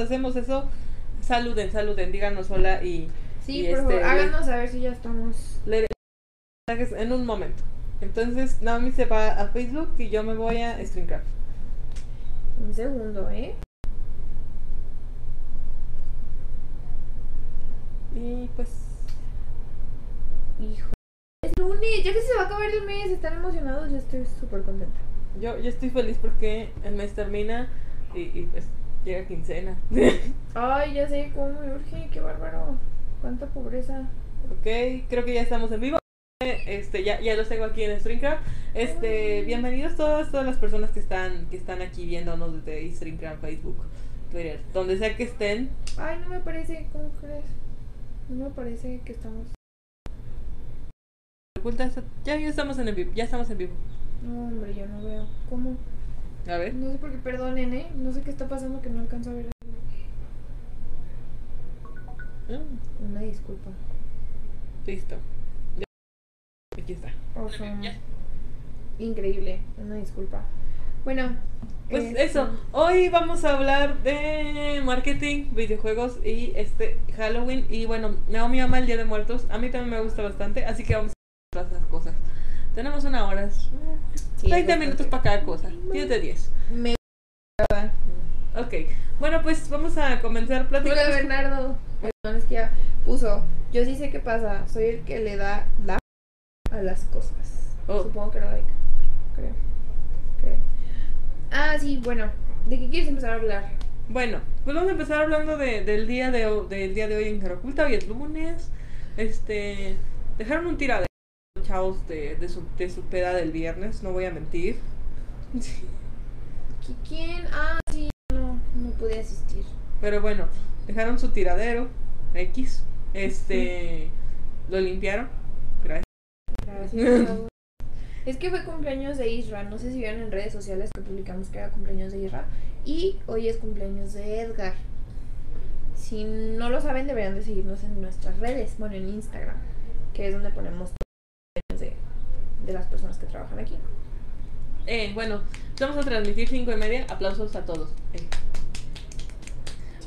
hacemos eso, saluden, saluden, díganos hola y... Sí, y por este, favor, háganos saber si ya estamos. le- mensajes en un momento. Entonces, Naomi se va a Facebook y yo me voy a Streamcraft. Un segundo, ¿eh? Y pues... Hijo. Es lunes, ya que se va a acabar el mes, están emocionados, yo estoy súper contenta. Yo, yo estoy feliz porque el mes termina y, y, pues llega quincena. Ay, ya sé cómo me urge, qué bárbaro. Cuánta pobreza. ok, creo que ya estamos en vivo. Este, ya, ya los tengo aquí en Streamcraft. Este, bienvenidos todas, todas las personas que están, que están aquí viéndonos desde Streamcraft, Facebook, Twitter, donde sea que estén. Ay, no me parece, ¿cómo crees? No me parece que estamos. Ya, ya estamos en el vivo, ya estamos en vivo. No, hombre, yo no veo. ¿Cómo? A ver. No sé por qué, perdonen, ¿eh? No sé qué está pasando que no alcanzo a ver. Mm, Una disculpa. listo. Ya. Aquí está. Awesome. Increíble, una disculpa. Bueno, Pues este, eso, hoy vamos a hablar de marketing, videojuegos y este Halloween. Y bueno, Naomi ama el Día de Muertos. A mí también me gusta bastante, así que vamos a hacer todas esas cosas. Tenemos una hora, sí, 20 es minutos para cada cosa, 10 de 10. Me Ok, bueno, pues vamos a comenzar Hola platicando. Bernardo. Perdón, es que ya puso. Yo sí sé qué pasa. Soy el que le da la a las cosas. Oh. Supongo que no like. Creo. Creo. Ah, sí, bueno. ¿De qué quieres empezar a hablar? Bueno, pues vamos a empezar hablando de, del, día de, del día de hoy en Cara Oculta. Hoy es lunes. Este, dejaron un tiradero, chavos, de, de, su, de su peda del viernes, no voy a mentir. ¿Qui- ¿Quién? Ah, sí. No, no pude asistir. Pero bueno, dejaron su tiradero, X. Este, lo limpiaron. Gracias. Gracias. Es que fue cumpleaños de Isra. No sé si vieron en redes sociales que publicamos que era cumpleaños de Isra. Y hoy es cumpleaños de Edgar. Si no lo saben, deberían de seguirnos en nuestras redes. Bueno, en Instagram. Que es donde ponemos de, de las personas que trabajan aquí. Eh, bueno, vamos a transmitir cinco y media. Aplausos a todos. Eh,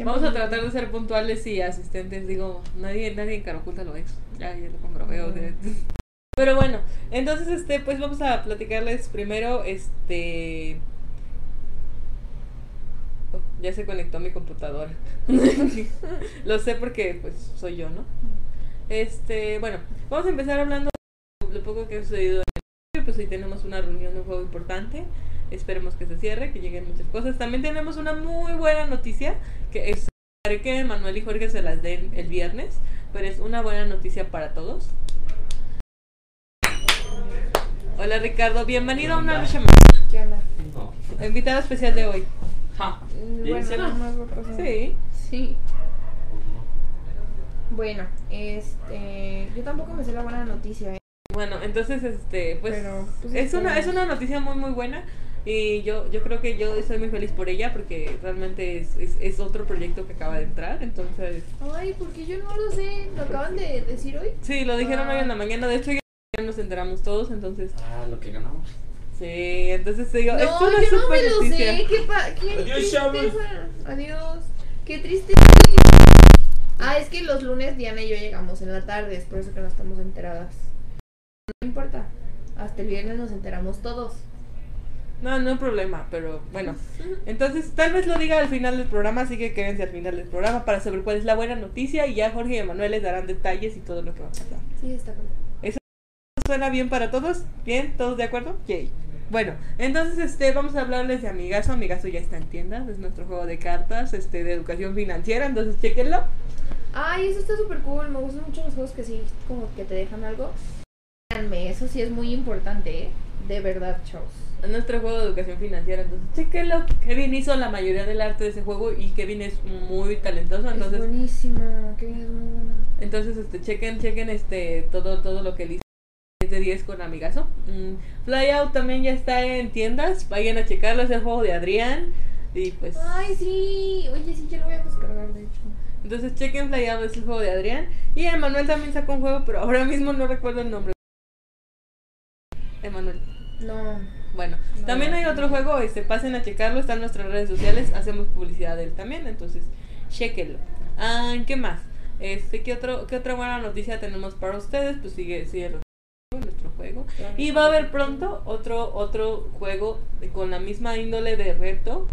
Vamos a tratar de ser puntuales y asistentes. Digo, nadie, nadie en Oculta lo es. Ya, ya lo comprobé. Pero bueno, entonces este, pues vamos a platicarles primero, este. Oh, ya se conectó mi computadora. lo sé porque pues soy yo, ¿no? Este, bueno, vamos a empezar hablando lo poco que ha sucedido en el pues hoy tenemos una reunión de un juego importante. Esperemos que se cierre, que lleguen muchas cosas. También tenemos una muy buena noticia, que es que Manuel y Jorge se las den el viernes, pero es una buena noticia para todos. Hola Ricardo, bienvenido a una lucha más. ¿Qué onda? No. Invitado especial de hoy. Ja. Mm, ¿Y en Bueno. Sí. Sí. Bueno, este. Yo tampoco me sé la buena noticia, ¿eh? Bueno, entonces este, pues, Pero, pues, es una es una noticia muy muy buena y yo yo creo que yo estoy muy feliz por ella porque realmente es, es, es otro proyecto que acaba de entrar, entonces Ay, porque yo no lo sé. ¿Lo acaban de decir hoy? sí, lo dijeron hoy en la Ah. mañana, de hecho ya nos enteramos todos, entonces Ah, lo que ganamos. sí, entonces te digo, No, es yo una no me super lo noticia. sé. ¿Qué, pa qué Adiós, chavos. tristeza. Adiós. Qué triste. Ah, es que los lunes Diana y yo llegamos en la tarde, es por eso que no estamos enteradas. No importa. Hasta el viernes nos enteramos todos. No, no hay problema, pero bueno. Entonces, tal vez lo diga al final del programa, así que quédense al final del programa para saber cuál es la buena noticia y ya Jorge y Emanuel les darán detalles y todo lo que va a pasar. Sí, está bien. ¿Suena bien para todos? ¿Bien? ¿Todos de acuerdo? Yay. Bueno, entonces este vamos a hablarles de Amigazo. Amigazo ya está en tiendas, es nuestro juego de cartas, este de educación financiera, entonces chequenlo. Ay, eso está súper cool. Me gustan mucho los juegos que sí, como que te dejan algo. Eso sí es muy importante, ¿eh? De verdad, chavos. Es nuestro juego de educación financiera, entonces chequenlo. Kevin hizo la mayoría del arte de ese juego y Kevin es muy talentoso, es entonces buenísimo. Que es muy bueno. entonces este chequen chequen este todo todo lo que él hizo. 10 de 10 con Amigazo. Mm, Flyout también ya está en tiendas, vayan a checarlo, es el juego de Adrián y pues Ay, sí. Oye, sí, ya lo voy a descargar, de hecho. Entonces chequen Flyado, es el juego de Adrián. Y Emanuel también sacó un juego, pero ahora mismo no recuerdo el nombre. Emanuel. No. Bueno, No, también hay otro juego, este, pasen a checarlo, está en nuestras redes sociales, hacemos publicidad de él también, entonces, chequenlo. Ah, ¿qué más? Este, ¿qué, otro, ¿Qué otra buena noticia tenemos para ustedes? Pues sigue, sigue nuestro juego. Y va a haber pronto otro, otro juego con la misma índole de reto,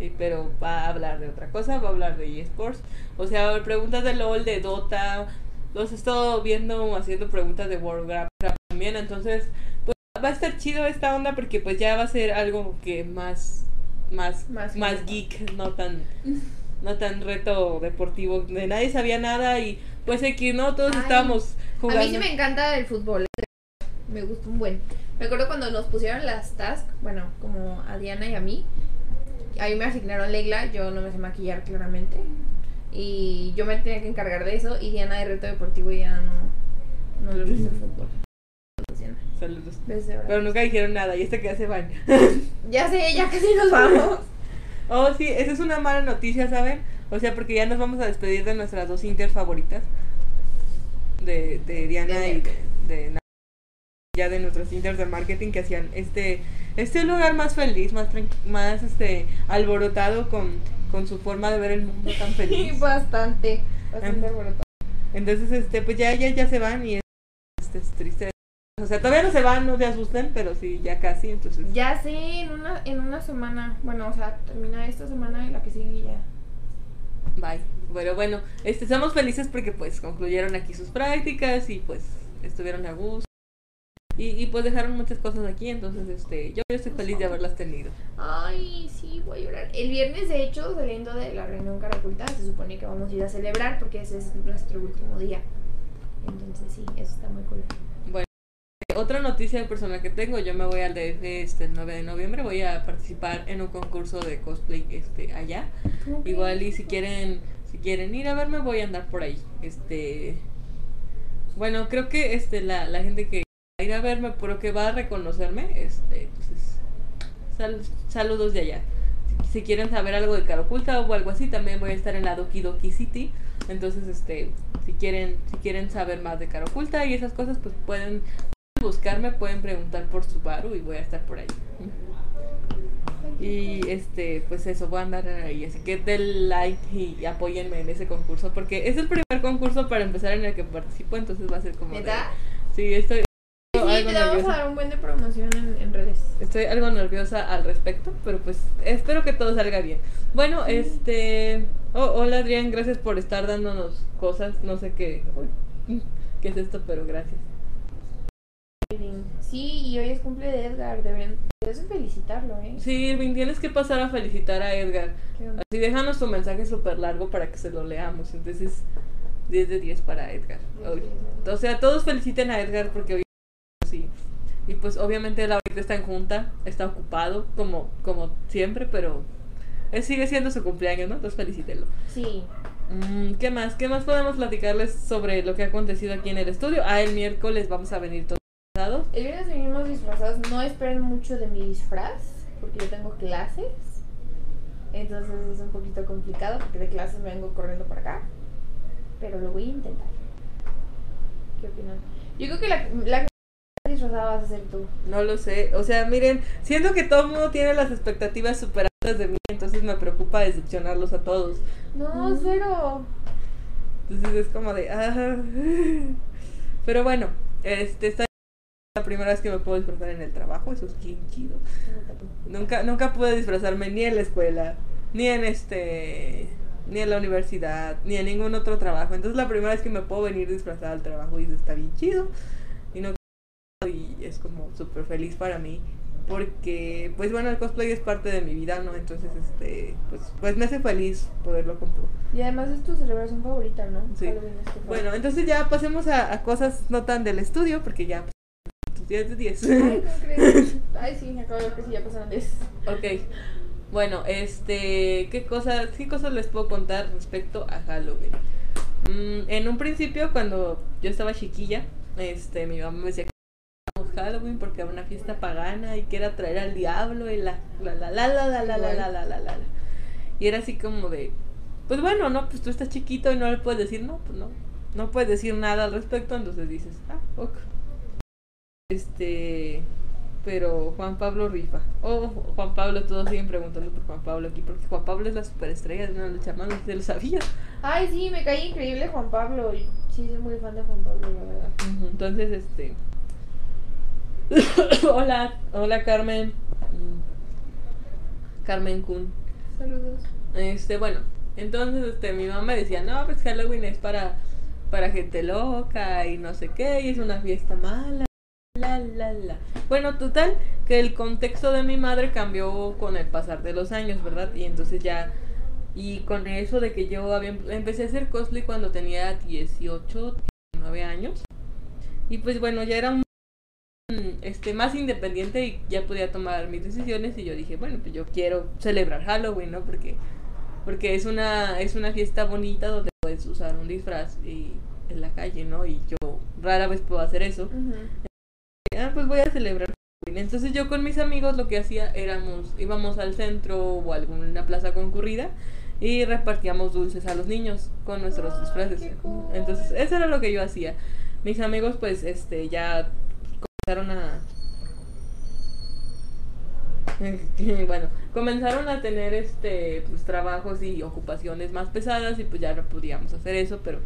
eh, pero va a hablar de otra cosa, va a hablar de eSports. O sea, va a haber preguntas de LOL, de Dota, los he estado viendo haciendo preguntas de Warcraft también, entonces va a estar chido esta onda porque pues ya va a ser algo que más, más, Más más, geek. no tan... No tan reto deportivo, de nadie sabía nada y pues aquí no, todos Ay, estábamos jugando. A mí sí me encanta el fútbol. Me gusta un buen. Me acuerdo cuando nos pusieron las tasks, bueno, como a Diana y a mí. Ahí me asignaron Leila, yo no me sé maquillar claramente. Y yo me tenía que encargar de eso. Y Diana de reto deportivo y ya no, no le gusta el fútbol. Saludos. Pero nunca dijeron nada y este que se van. Ya sé, ya casi nos vamos. Oh, sí, esa es una mala noticia, ¿saben? O sea, porque ya nos vamos a despedir de nuestras dos Inter favoritas. De, de Diana De y de, de ya de nuestros Inter de marketing que hacían este este lugar más feliz, más más este alborotado con, con su forma de ver el mundo tan feliz. bastante. Bastante alborotado. Entonces, este, pues ya, ya, ya se van y es, este, es triste. O sea, todavía no se van, no se asusten, pero sí, ya casi, entonces. Ya sé, en una, en una semana. Bueno, o sea, termina esta semana y la que sigue ya. Bye. Bueno, bueno, este, estamos felices porque pues concluyeron aquí sus prácticas y pues estuvieron a gusto. Y, y pues dejaron muchas cosas aquí, entonces este, yo estoy feliz de haberlas tenido. Ay, sí, voy a llorar. El viernes, de hecho, saliendo de la reunión Caraculta, se supone que vamos a ir a celebrar porque ese es nuestro último día. Entonces, sí, eso está muy cool. Otra noticia personal que tengo, yo me voy al DF este, el 9 de noviembre, voy a participar en un concurso de cosplay este, allá. Igual y si quieren, si quieren ir a verme, voy a andar por ahí. Este bueno, creo que este la, la gente que va a ir a verme, pero que va a reconocerme, este, pues es- sal- saludos de allá. Si, si quieren saber algo de cara oculta o algo así, también voy a estar en la Doki Doki City. Entonces, este, si quieren, si quieren saber más de cara oculta y esas cosas, pues pueden buscarme, pueden preguntar por Subaru y voy a estar por ahí. Y este, pues eso, voy a andar ahí. Así que den like y apóyenme en ese concurso. Porque es el primer concurso para empezar en el que participo. Entonces va a ser como. de- sí, estoy. Sí, algo te vamos a dar un buen de promoción en, en redes. Estoy algo nerviosa al respecto. Pero pues espero que todo salga bien. Bueno, este. oh, hola Adrián, gracias por estar dándonos cosas. No sé qué. ¿Qué es esto? Pero gracias. Sí, y hoy es cumple de Edgar. Deberían, debes de felicitarlo, ¿eh? Sí, Irving, tienes que pasar a felicitar a Edgar. Así déjanos tu mensaje súper largo para que se lo leamos. Entonces, 10 de 10 para Edgar. Hoy. O sea, todos feliciten a Edgar porque hoy sí. Y pues obviamente él ahorita está en junta, está ocupado como, como siempre, pero él sigue siendo su cumpleaños, ¿no? Entonces felicítenlo. Sí. Mm, ¿Qué más? ¿Qué más podemos platicarles sobre lo que ha acontecido aquí en el estudio? Ah, el miércoles vamos a venir todos disfrazados. El viernes venimos disfrazados. No esperen mucho de mi disfraz, porque yo tengo clases. Entonces es un poquito complicado, porque de clases me vengo corriendo para acá. Pero lo voy a intentar. ¿Qué opinan? Yo creo que la, la disfrazada vas a ser tú. No lo sé. O sea, miren, siento que todo el mundo tiene las expectativas súper altas de mí, entonces me preocupa decepcionarlos a todos. No, Mm. cero. Entonces es como de. ah. Pero bueno, este esta es la primera vez que me puedo disfrazar en el trabajo, eso es bien chido. Nunca, nunca pude disfrazarme ni en la escuela, ni en este. ni en la universidad, ni en ningún otro trabajo. Entonces la primera vez que me puedo venir disfrazada al trabajo y eso está bien chido. Y no y es como súper feliz para mí. Porque, pues bueno, el cosplay es parte de mi vida, ¿no? Entonces, este, pues, pues me hace feliz poderlo comprar. Y además es tu celebración favorita, ¿no? Sí. Bueno, entonces ya pasemos a, a cosas no tan del estudio, porque ya pues, 10 de 10. Ay, ¿cómo crees? Ay, sí, me acabo de ver que sí, ya pasaron 10. ok. Bueno, este, ¿qué cosas, qué cosas les puedo contar respecto a Halloween? Mm, en un principio, cuando yo estaba chiquilla, este, mi mamá me decía que Halloween porque era una fiesta pagana y que era traer al diablo y la la la la la la la la la la la la. Y era así como de, pues bueno, no, pues tú estás chiquito y no le puedes decir, no, pues no, no puedes decir nada al respecto, entonces dices, ah, ok. Este, pero Juan Pablo rifa. Oh, Juan Pablo, todos siguen preguntando por Juan Pablo aquí, porque Juan Pablo es la superestrella de una lucha más, si lo sabías. Ay, sí, me cae increíble Juan Pablo. Sí, soy muy fan de Juan Pablo, la verdad. Entonces, este. hola, hola Carmen. Mm. Carmen Kun. Saludos. Este, bueno, entonces este, mi mamá decía, no, pues Halloween es para, para gente loca y no sé qué, y es una fiesta mala. La, la, la. Bueno, total, que el contexto de mi madre cambió con el pasar de los años, ¿verdad? Y entonces ya, y con eso de que yo había, empecé a hacer cosplay cuando tenía 18, 19 años. Y pues bueno, ya era un este más independiente y ya podía tomar mis decisiones y yo dije, bueno, pues yo quiero celebrar Halloween, ¿no? Porque porque es una es una fiesta bonita donde puedes usar un disfraz y en la calle, ¿no? Y yo rara vez puedo hacer eso. Ujú. Ah, pues voy a celebrar Halloween. Entonces yo con mis amigos lo que hacía éramos íbamos al centro o a alguna plaza concurrida y repartíamos dulces a los niños con nuestros disfraces. cool. Entonces, eso era lo que yo hacía. Mis amigos pues este ya comenzaron a bueno, comenzaron a tener este pues trabajos y ocupaciones más pesadas y pues ya no podíamos hacer eso, pero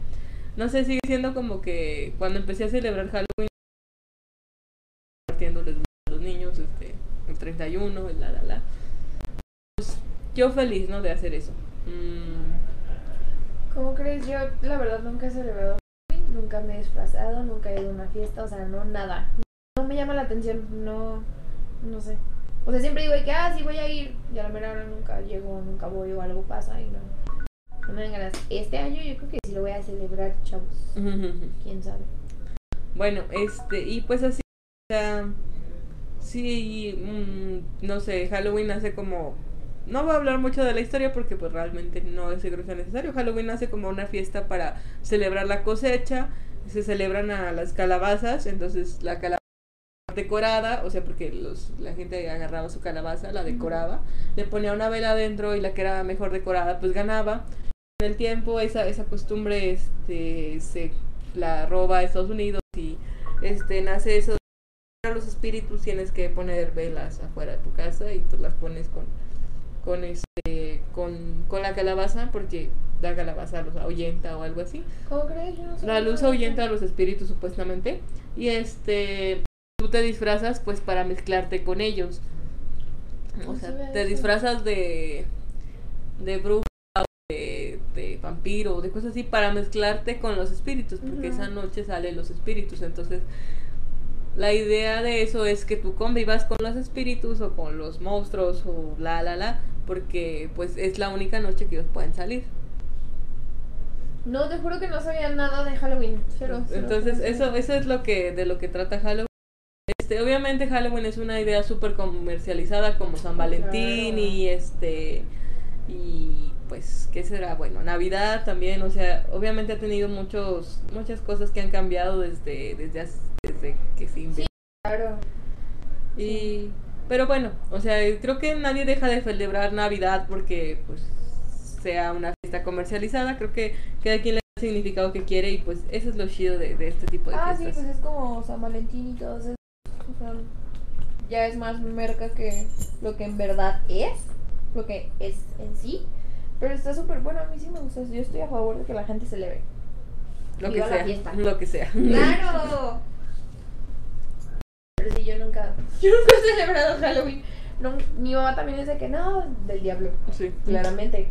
no sé, sigue siendo como que cuando empecé a celebrar Halloween compartiéndoles a los niños este el 31, el la la la. Pues yo feliz, ¿no? de hacer eso. Mm, ¿Cómo crees? Yo, la verdad, nunca he celebrado nunca me he disfrazado, nunca he ido a una fiesta, o sea, no, nada. No me llama la atención, no, no sé. O sea, siempre digo que, ah, sí voy a ir, y a la mera hora nunca llego, nunca voy o algo pasa y no. No me dan ganas. Este año yo creo que sí lo voy a celebrar, chavos. ¿Quién sabe? Bueno, este, y pues así, o sea, sí, mm, no sé, Halloween nace como, no voy a hablar mucho de la historia porque pues realmente no es creo que sea necesario, Halloween nace como una fiesta para celebrar la cosecha, se celebran a las calabazas, entonces la calabaza decorada, o sea, porque los, la gente agarraba su calabaza, la decoraba, le ponía una vela adentro y la que era mejor decorada pues ganaba. En el tiempo esa, esa costumbre este, se la roba a Estados Unidos y este nace eso de los espíritus tienes que poner velas afuera de tu casa y pues las pones con con este con, con la calabaza porque la calabaza los ahuyenta o algo así. ¿Cómo crees? Yo no sé la luz ahuyenta a los espíritus supuestamente. Y este tú te disfrazas pues para mezclarte con ellos. O sea sabía te disfrazas de de bruja o de, de vampiro o de cosas así para mezclarte con los espíritus porque esa noche salen los espíritus. Entonces la idea de eso es que tú convivas con los espíritus o con los monstruos o la la la porque pues es la única noche que ellos pueden salir No, te juro que no sabía nada de Halloween. Cero, cero, Entonces, cero, eso, eso es lo que, de lo que trata Halloween. Este, obviamente Halloween es una idea súper comercializada como San Valentín Claro. y este y pues qué será bueno Navidad también o sea obviamente ha tenido muchos muchas cosas que han cambiado desde desde, hace- desde que se inventó Claro. y pero bueno o sea creo que nadie deja de celebrar Navidad porque pues sea una fiesta comercializada creo que cada quien le da el significado que quiere y pues eso es lo chido de, de este tipo de Ah, sí, fiestas pues es como San Valentín y todo eso. O sea, ya es más merca que lo que en verdad es, lo que es en sí. Pero está súper bueno, a mí sí me gusta. Yo estoy a favor de que la gente celebre. lo que la sea fiesta. lo que sea ¡Claro! Pero sí, yo nunca, yo nunca he celebrado Halloween. No, mi mamá también dice que no, del diablo. sí claramente.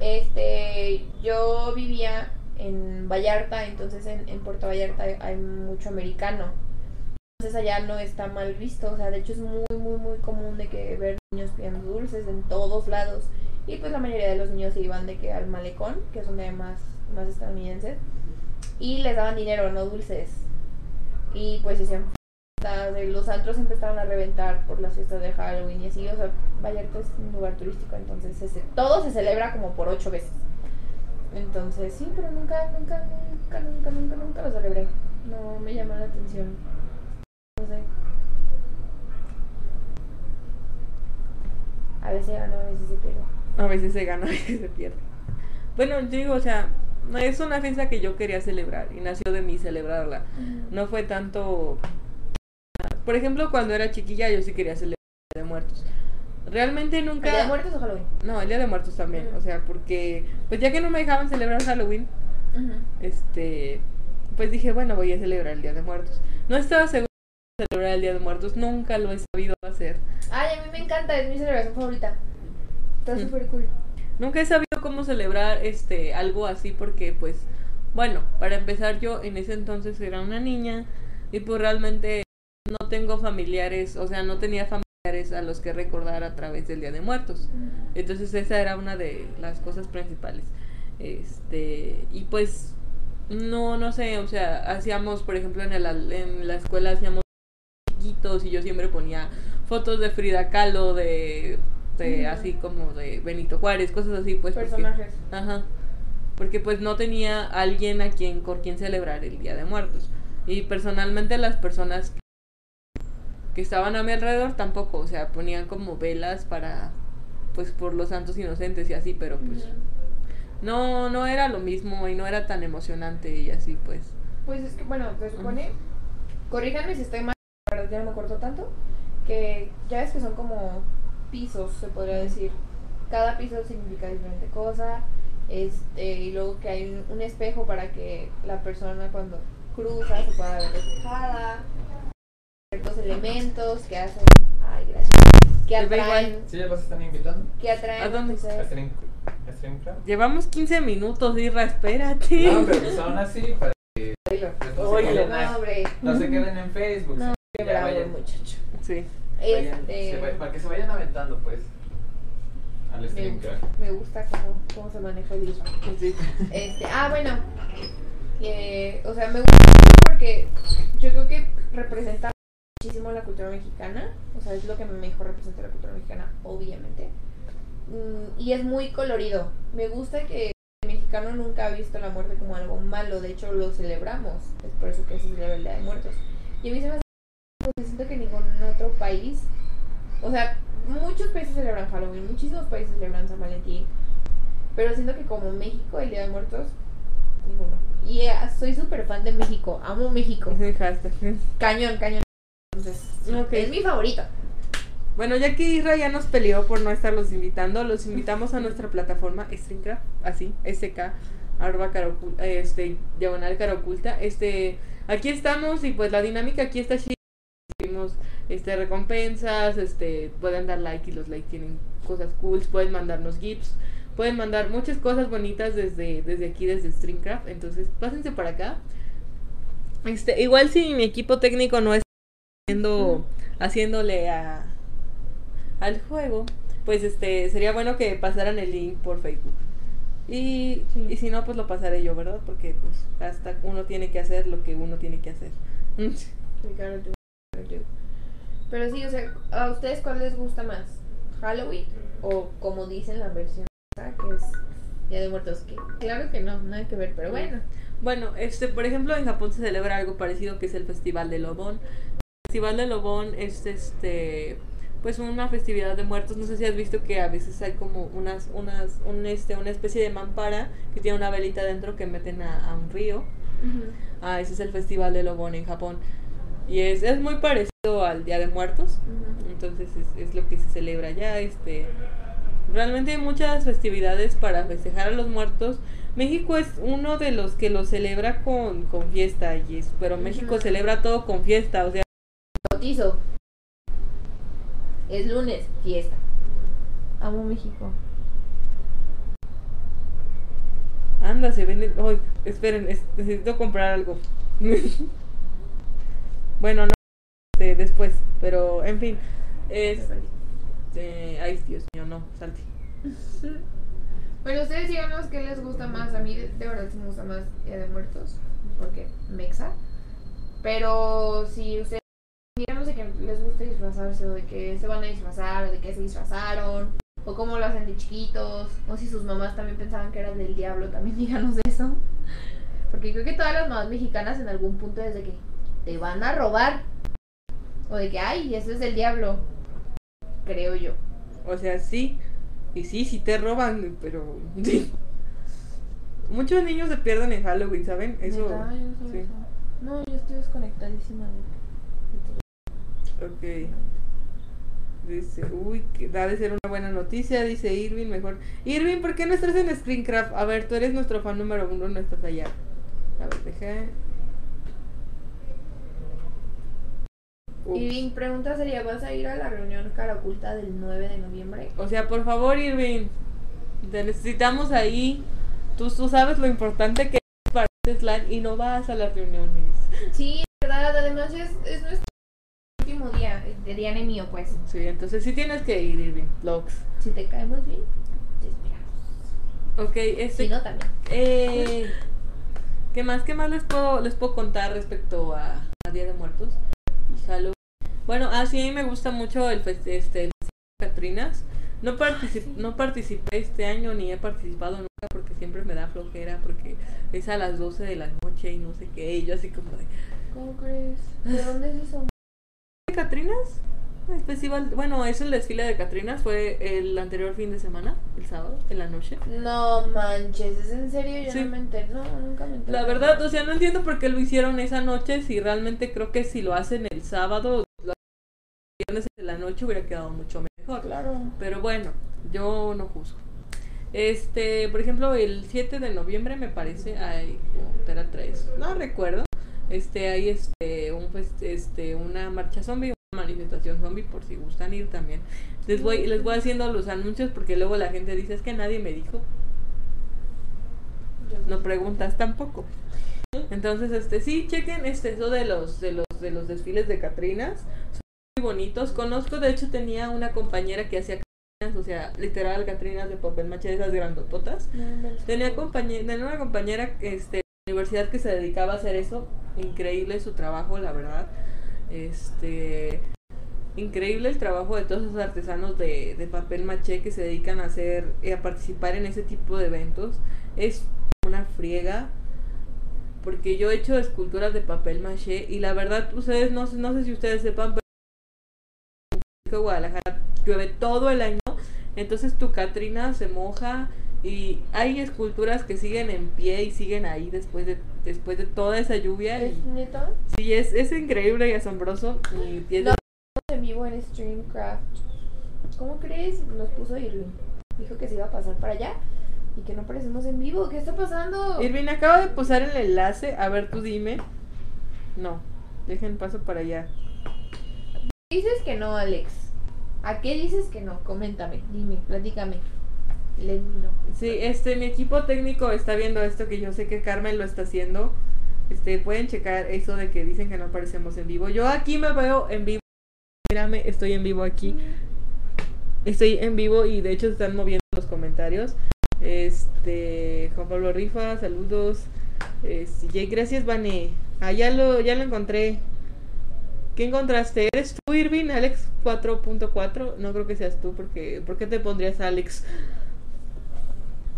Este, yo vivía en Vallarta, entonces en, en Puerto Vallarta hay, hay mucho americano. Entonces allá no está mal visto, o sea, de hecho es muy, muy, muy común de que ver niños pidiendo dulces en todos lados. Y pues la mayoría de los niños se iban de que al malecón, que es donde hay más, más estadounidenses, y les daban dinero, no dulces. Y pues hacían de los antros empezaron a reventar por las fiestas de Halloween y así, o sea, Vallarta es un lugar turístico, entonces se- todo se celebra como por ocho veces. Entonces, sí, pero nunca, nunca, nunca, nunca, nunca, nunca lo celebré. No me llama la atención. No sé. A veces gano, a veces se pierde. a veces se gana a veces se pierde bueno yo digo o sea es una fiesta que yo quería celebrar y nació de mí celebrarla no fue tanto por ejemplo, cuando era chiquilla yo sí quería celebrar el Día de Muertos. Realmente nunca... ¿El Día de Muertos o Halloween? No, el Día de Muertos también, o sea, porque pues ya que no me dejaban celebrar Halloween, este, pues dije, bueno, voy a celebrar el Día de Muertos. No estaba segura de celebrar el Día de Muertos, nunca lo he sabido hacer. Ay, a mí me encanta, es mi celebración favorita. Está Mm. súper cool. Nunca he sabido cómo celebrar este algo así porque pues bueno, para empezar yo en ese entonces era una niña y pues realmente no tengo familiares, o sea, no tenía familiares a los que recordar a través del Día de Muertos. Entonces esa era una de las cosas principales. Este, y pues no no sé, o sea, hacíamos, por ejemplo, en el en la escuela hacíamos chiquitos y yo siempre ponía fotos de Frida Kahlo, de, de así como de Benito Juárez, cosas así, pues porque- Personajes. Ajá. Porque pues no tenía alguien a quien con quien celebrar el Día de Muertos. Y personalmente las personas que, que estaban a mi alrededor tampoco, o sea, ponían como velas para pues por los santos inocentes y así, pero pues no no era lo mismo y no era tan emocionante y así pues. Pues es que, bueno, se supone, corríjanme si estoy mal, la verdad ya no me acuerdo tanto, que ya ves que son como pisos, se podría decir. Cada piso significa diferente cosa, este, y luego que hay un, un espejo para que la persona cuando cruza se pueda ver reflejada, ciertos elementos que hacen, ay, gracias, que atraen. ¿Sí ya los están invitando? que atraen, ¿A dónde? ¿A entonces, Stream? Llevamos 15 minutos, Irra, espérate. No, pero pues aún así, para que pues, no, hombre, no se queden en Facebook. no, qué ya bravo vayan- muchacho. Sí. vayan- Este, se va- para que se vayan aventando, pues, al me, Streamcraft. me gusta cómo, cómo se maneja el Isra. sí. Este, ah, bueno. eh, o sea, me gusta mucho porque yo creo que representa muchísimo la cultura mexicana. O sea, es lo que mejor representa la cultura mexicana, obviamente. Mm, y es muy colorido. Me gusta que el mexicano nunca ha visto la muerte como algo malo. De hecho, lo celebramos. Es por eso que se celebra el Día de Muertos. Y a mí se me hace. siento que ningún otro país. O sea, muchos países celebran Halloween, muchísimos países celebran San Valentín. Pero siento que como México, el Día de Muertos, ninguno. Y eh, soy súper fan de México, amo México. Cañón, cañón. Entonces, es mi favorito. Bueno, ya que Isra ya nos peleó por no estarlos invitando, los invitamos a nuestra plataforma Streamcraft, así, SK, arroba eh, este, diagonal cara oculta. Este, aquí estamos y pues la dinámica aquí está chida. Recibimos este, recompensas, este, pueden dar like y los likes tienen cosas cool, pueden mandarnos gifs, pueden mandar muchas cosas bonitas desde, desde aquí, desde Streamcraft. Entonces, pásense para acá. Este, igual si mi equipo técnico no está haciendo, haciéndole a, al juego, pues este sería bueno que pasaran el link por Facebook. Y, Sí. y si no, pues lo pasaré yo, ¿verdad? Porque pues hasta uno tiene que hacer lo que uno tiene que hacer. Pero sí, o sea, ¿a ustedes cuál les gusta más? ¿Halloween? O como dicen la versión que es Día de Muertos? Que claro que no, nada que ver, pero bueno. Bueno, este, por ejemplo, en Japón se celebra algo parecido que es el Festival de Lobón. Festival de Lobón es este pues una festividad de muertos. No sé si has visto que a veces hay como unas, unas, un, este, una especie de mampara que tiene una velita dentro que meten a, a un río. Ah, ese es el Festival de Lobón en Japón. Y es, es muy parecido al Día de Muertos. Entonces es, es lo que se celebra allá. Este, realmente hay muchas festividades para festejar a los muertos. México es uno de los que lo celebra con, con fiesta, y es, pero México Ujú. celebra todo con fiesta. O sea, Bautizo. Es lunes, fiesta. Amo México. anda, se venden. Ay, esperen, es- necesito comprar algo. bueno, no, este, después, pero en fin. Es, eh, ay, Dios mío, no, salte. Bueno, ustedes díganos qué les gusta más. A mí de, de verdad sí me gusta más Día de Muertos. Porque mexa. Pero si ustedes díganos de que les gusta disfrazarse o de que se van a disfrazar o de que se disfrazaron o cómo lo hacen de chiquitos o si sus mamás también pensaban que eran del diablo, también díganos eso. Porque creo que todas las mamás mexicanas en algún punto desde que te van a robar o de que ay, eso es del diablo. Creo yo. O sea, sí. Y sí, sí te roban, pero. sí. Muchos niños se pierden en Halloween, ¿saben? Eso. Neta, yo sí. eso. No, yo estoy desconectadísima de, de. Ok. Dice, uy, que da de ser una buena noticia, dice Irving, mejor. Irving, ¿por qué no estás en Screencraft? A ver, tú eres nuestro fan número uno, no estás allá. A ver, deja. Ups. Y pregunta sería, ¿vas a ir a la reunión cara oculta del 9 de noviembre? O sea, por favor, Irving, te necesitamos ahí. Tú, tú sabes lo importante que es para este y no vas a las reuniones. Sí, verdad, además es, es nuestro día, de Diana y mío, pues. Sí, entonces sí tienes que ir, Irving. Vlogs. Si te caemos bien, te esperamos. Ok, este. Si no, también. Eh, ¿Qué más? ¿Qué más les puedo, les puedo contar respecto a, a Día de Muertos? Y Halloween. Bueno, ah, sí, a mí me gusta mucho el fest este, el Festival de Catrinas. No, particip- sí. no participé este año ni he participado nunca porque siempre me da flojera porque es a las 12 de la noche y no sé qué. Y yo así como de... ¿Cómo crees? ¿De dónde es eso? ¿De Catrinas? El festival, bueno, es el desfile de Catrinas, fue el anterior fin de semana, el sábado, en la noche. No manches, ¿es en serio? Yo Sí. no me enteré. No, nunca me enteré. La verdad, o sea, no entiendo por qué lo hicieron esa noche, si realmente creo que si lo hacen el sábado, viernes en la noche hubiera quedado mucho mejor. Claro. Pero bueno, yo no juzgo. Este, por ejemplo, el 7 de noviembre me parece, hay, o era 3, no recuerdo. Este, hay este, un, fest- este, una marcha zombie, una manifestación zombie, por si gustan ir también. Les voy, les voy haciendo los anuncios porque luego la gente dice, es que nadie me dijo. No preguntas tampoco. Entonces, este, sí, chequen este, eso de los, de los, de los desfiles de Catrinas. Son muy bonitos. Conozco, de hecho, tenía una compañera que hacía Catrinas, o sea, literal Catrinas de papel maché de esas grandototas. No, no, no. Tenía, compañe- tenía una compañera este, universidad que se dedicaba a hacer eso. Increíble su trabajo, la verdad. Este. Increíble el trabajo de todos esos artesanos de, de papel maché que se dedican a hacer y a participar en ese tipo de eventos. Es una friega. Porque yo he hecho esculturas de papel maché y la verdad, ustedes no, no sé si ustedes sepan, pero en Guadalajara llueve todo el año. Entonces tu Catrina se moja y hay esculturas que siguen en pie y siguen ahí después de después de toda esa lluvia. ¿Es Y, neta? sí, es, es increíble y asombroso. Y No. En vivo en Streamcraft. ¿Cómo crees? Nos puso Irving. Dijo que se iba a pasar para allá y que no aparecemos en vivo. ¿Qué está pasando? Irving acaba de posar el enlace. A ver, tú dime. No, dejen paso para allá. Dices que no, Alex. ¿A qué dices que no? Coméntame, dime, platícame. Sí, este, mi equipo técnico está viendo esto que yo sé que Carmen lo está haciendo. Este, pueden checar eso de que dicen que no aparecemos en vivo. Yo aquí me veo en vivo. Mírame, estoy en vivo aquí. Estoy en vivo y de hecho están moviendo los comentarios. Este, Juan Pablo Rifa, saludos. Este, gracias, Vane. Ah, ya lo, ya lo encontré. ¿Qué encontraste? ¿Eres tú, Irving? Alex 4.4. No creo que seas tú, porque ¿por qué te pondrías Alex?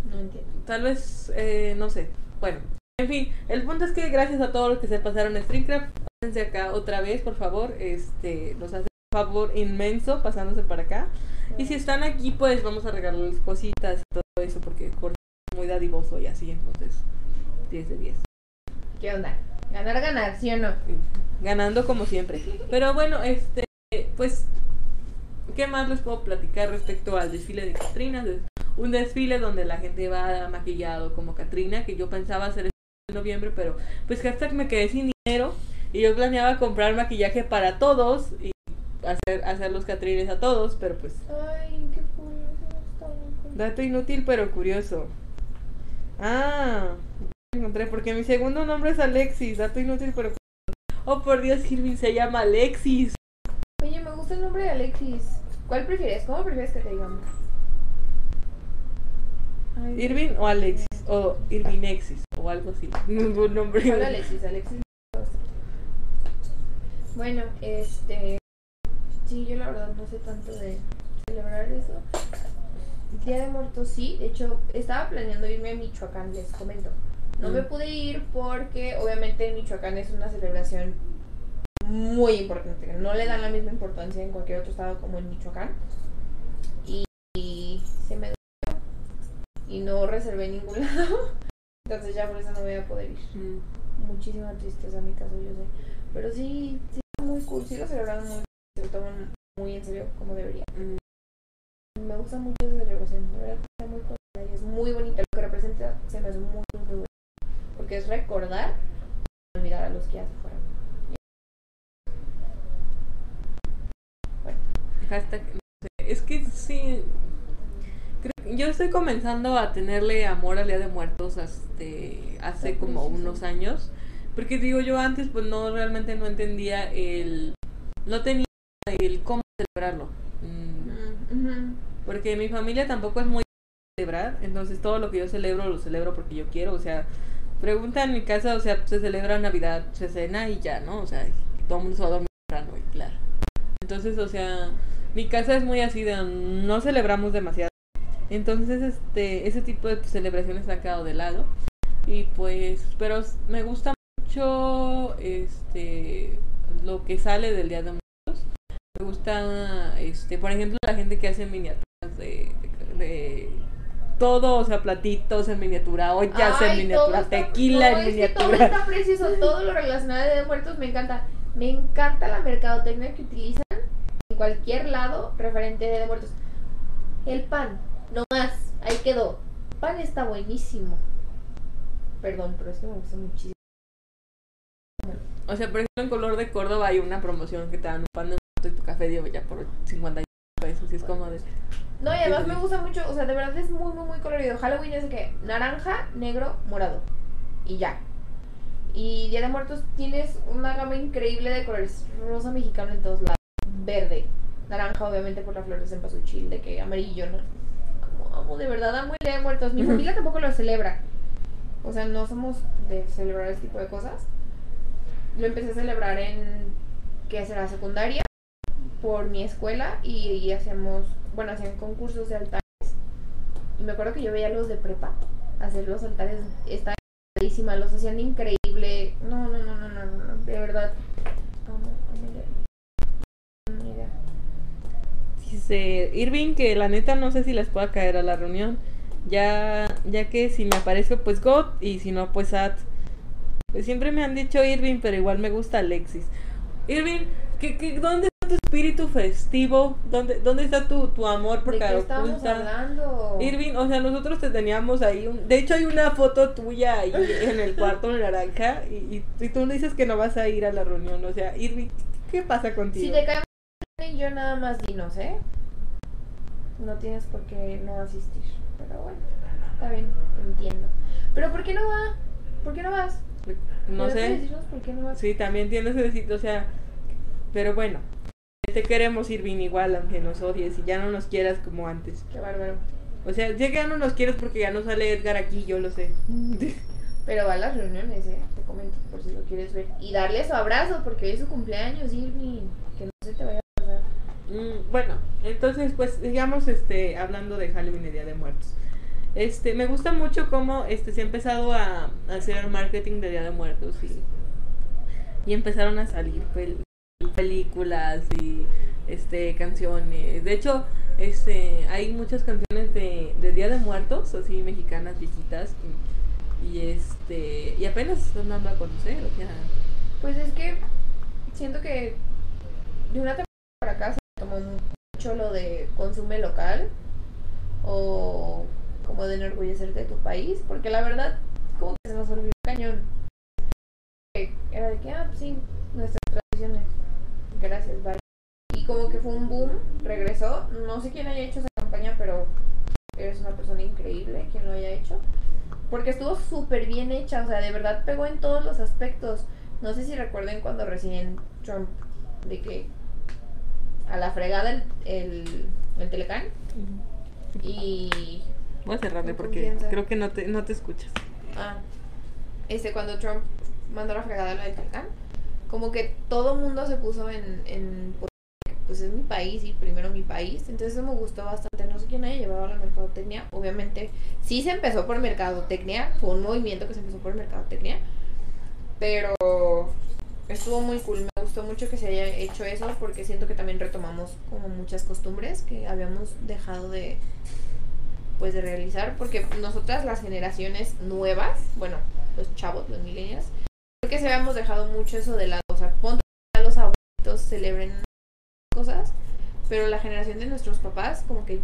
No entiendo. Tal vez, eh, no sé. Bueno, en fin, el punto es que gracias a todos los que se pasaron a Streamcraft, pásense acá otra vez, por favor. Este, nos hace un favor inmenso pasándose para acá. Y si están aquí, pues vamos a regalarles cositas y todo eso, porque Jorge es muy dadivoso y así, entonces, 10 de 10. ¿Qué onda? Ganar, ganar, ¿sí o no? Ganando como siempre. Pero bueno, este, pues, ¿qué más les puedo platicar respecto al desfile de Catrinas? Un desfile donde la gente va maquillado como Catrina, que yo pensaba hacer en noviembre, pero pues hashtag me quedé sin dinero y yo planeaba comprar maquillaje para todos y hacer, hacer los Catrines a todos, pero pues Ay, qué curioso. Dato inútil pero curioso. Ah, encontré porque mi segundo nombre es Alexis. Dato inútil pero curioso. Oh, por Dios, Irving se llama Alexis. Oye, me gusta el nombre de Alexis. ¿Cuál prefieres? ¿Cómo prefieres que te digamos? Ay, Irving o Alexis o Irvinexis o algo así. Ningún nombre. Alexis, Alexis. Bueno, este. Sí, yo la verdad no sé tanto de celebrar eso. Día de Muertos sí, de hecho estaba planeando irme a Michoacán, les comento. No me Mm. pude ir porque obviamente en Michoacán es una celebración muy importante. No le dan la misma importancia en cualquier otro estado como en Michoacán. Y, y se me dio y no reservé ningún lado. Entonces ya por eso no voy a poder ir Mm. muchísima tristeza en mi caso, yo sé. Pero sí, sí, muy cool, sí lo celebraron muy se lo toman muy en serio como debería. Mm, Me gusta mucho esa celebración, la verdad está muy y es muy bonita. Lo que representa se me hace muy, muy, muy bonito. Porque es recordar y olvidar a los que ya se fueron. hashtag, no sé, es que sí. Creo yo estoy comenzando a tenerle amor al Día de Muertos este, hace como unos años. Porque digo, yo antes pues no realmente no entendía el... No tenía el cómo celebrarlo. Mm, Ujú. Porque mi familia tampoco es muy celebrar, entonces todo lo que yo celebro lo celebro porque yo quiero, o sea, pregunta en mi casa, o sea, se celebra Navidad, se cena y ya, ¿no? O sea, todo el mundo se va a dormir temprano, y claro. Entonces, o sea, mi casa es muy así de no celebramos demasiado. Entonces, este, ese tipo de celebraciones han quedado de lado. Y pues, pero me gusta mucho este lo que sale del Día de Muertos. Me gusta, este, por ejemplo, la gente que hace miniaturas de, de, de todo, o sea, platitos en miniatura, ollas en Ay, miniatura, todo está- tequila no, en es que todo miniatura. está precioso, todo lo relacionado de Muertos me encanta. Me encanta la mercadotecnia que utilizan en cualquier lado referente de Muertos. El pan, no más, ahí quedó. Pan está buenísimo. Perdón, pero es que me gusta muchísimo. O sea, por ejemplo, en Color de Córdoba hay una promoción que te dan un pan de y tu café de olla por 50 pesos. Y es como de. No, y además me gusta mucho, o sea, de verdad es muy, muy, muy colorido. Halloween es que naranja, negro, morado. Y ya. Y Día de Muertos tienes una gama increíble de colores. Rosa mexicano en todos lados. Verde. Naranja, obviamente, por las flores de cempasúchil. De que amarillo, ¿no? Amo, de verdad amo el Día de Muertos. Mi familia tampoco lo celebra. O sea, no somos de celebrar este tipo de cosas. Lo empecé a celebrar en, ¿qué será? Secundaria por mi escuela y, y hacíamos, bueno, hacían concursos de altares. Y me acuerdo que yo veía los de prepa hacer los altares, estaban los hacían increíble. No, no, no, no, no, no, no, de verdad. Amo, amo ya. Ni idea. Dice Irving que la neta no sé si les pueda caer a la reunión. Ya, ya que si me aparezco, pues God. Y si no, pues At. Pues siempre me han dicho Irving, pero igual me gusta Alexis. Irving, ¿qué, qué, ¿dónde está tu espíritu festivo? ¿Dónde, dónde está tu, tu amor por ¿De qué Caraculta? hablando? Irving, o sea, nosotros te teníamos ahí. Un... De hecho, hay una foto tuya ahí en el cuarto naranja. Y, y, y tú dices que no vas a ir a la reunión. O sea, Irving, ¿qué pasa contigo? Si te mal, yo nada más dinos, ¿eh? No tienes por qué no asistir. Pero bueno, está bien, entiendo. Pero ¿por qué no va? ¿Por qué no vas? no ¿Podrías sé. por qué no vas? Sí, también tienes que decir, o sea, pero bueno, te queremos Irving igual, aunque nos odies y ya no nos quieras como antes. Qué bárbaro. O sea, ya que ya no nos quieres porque ya no sale Edgar aquí, yo lo sé. Pero va a las reuniones, ¿eh? Te comento, por si lo quieres ver. Y darle su abrazo, porque hoy es su cumpleaños, Irving. Que no se te vaya. Mm, bueno, entonces pues sigamos este, hablando de Halloween y Día de Muertos. Este, me gusta mucho cómo este, se ha empezado a, hacer marketing de Día de Muertos y, y empezaron a salir pel- películas y este, canciones. De hecho, este, hay muchas canciones de, de Día de Muertos, así mexicanas viejitas, y, este, y apenas están dando a conocer, o sea, Pues es que siento que de una temporada para acá mucho lo de consume local o como de enorgullecerte de tu país, porque la verdad, como que se nos olvidó cañón. Era de que, ah, pues sí, nuestras tradiciones. Gracias, bye. Y como que fue un boom, regresó. No sé quién haya hecho esa campaña, pero eres una persona increíble quien lo haya hecho. Porque estuvo súper bien hecha, o sea, de verdad pegó en todos los aspectos. No sé si recuerden cuando recién Trump, de que a la fregada el, el, el Telecán y... voy a cerrarle porque confianza. creo que no te, no te escuchas. Ah, este, cuando Trump mandó a la fregada lo del Telecán, como que todo mundo se puso en... en pues es mi país y primero mi país, entonces eso me gustó bastante. No sé quién haya llevado la mercadotecnia, obviamente sí se empezó por mercadotecnia, fue un movimiento que se empezó por mercadotecnia, pero estuvo muy cool. Me gustó mucho que se haya hecho eso porque siento que también retomamos como muchas costumbres que habíamos dejado de pues de realizar porque nosotras las generaciones nuevas, bueno, los chavos, los millennials, creo que se habíamos dejado mucho eso de lado, o sea, ponte a los abuelitos celebren cosas, pero la generación de nuestros papás como que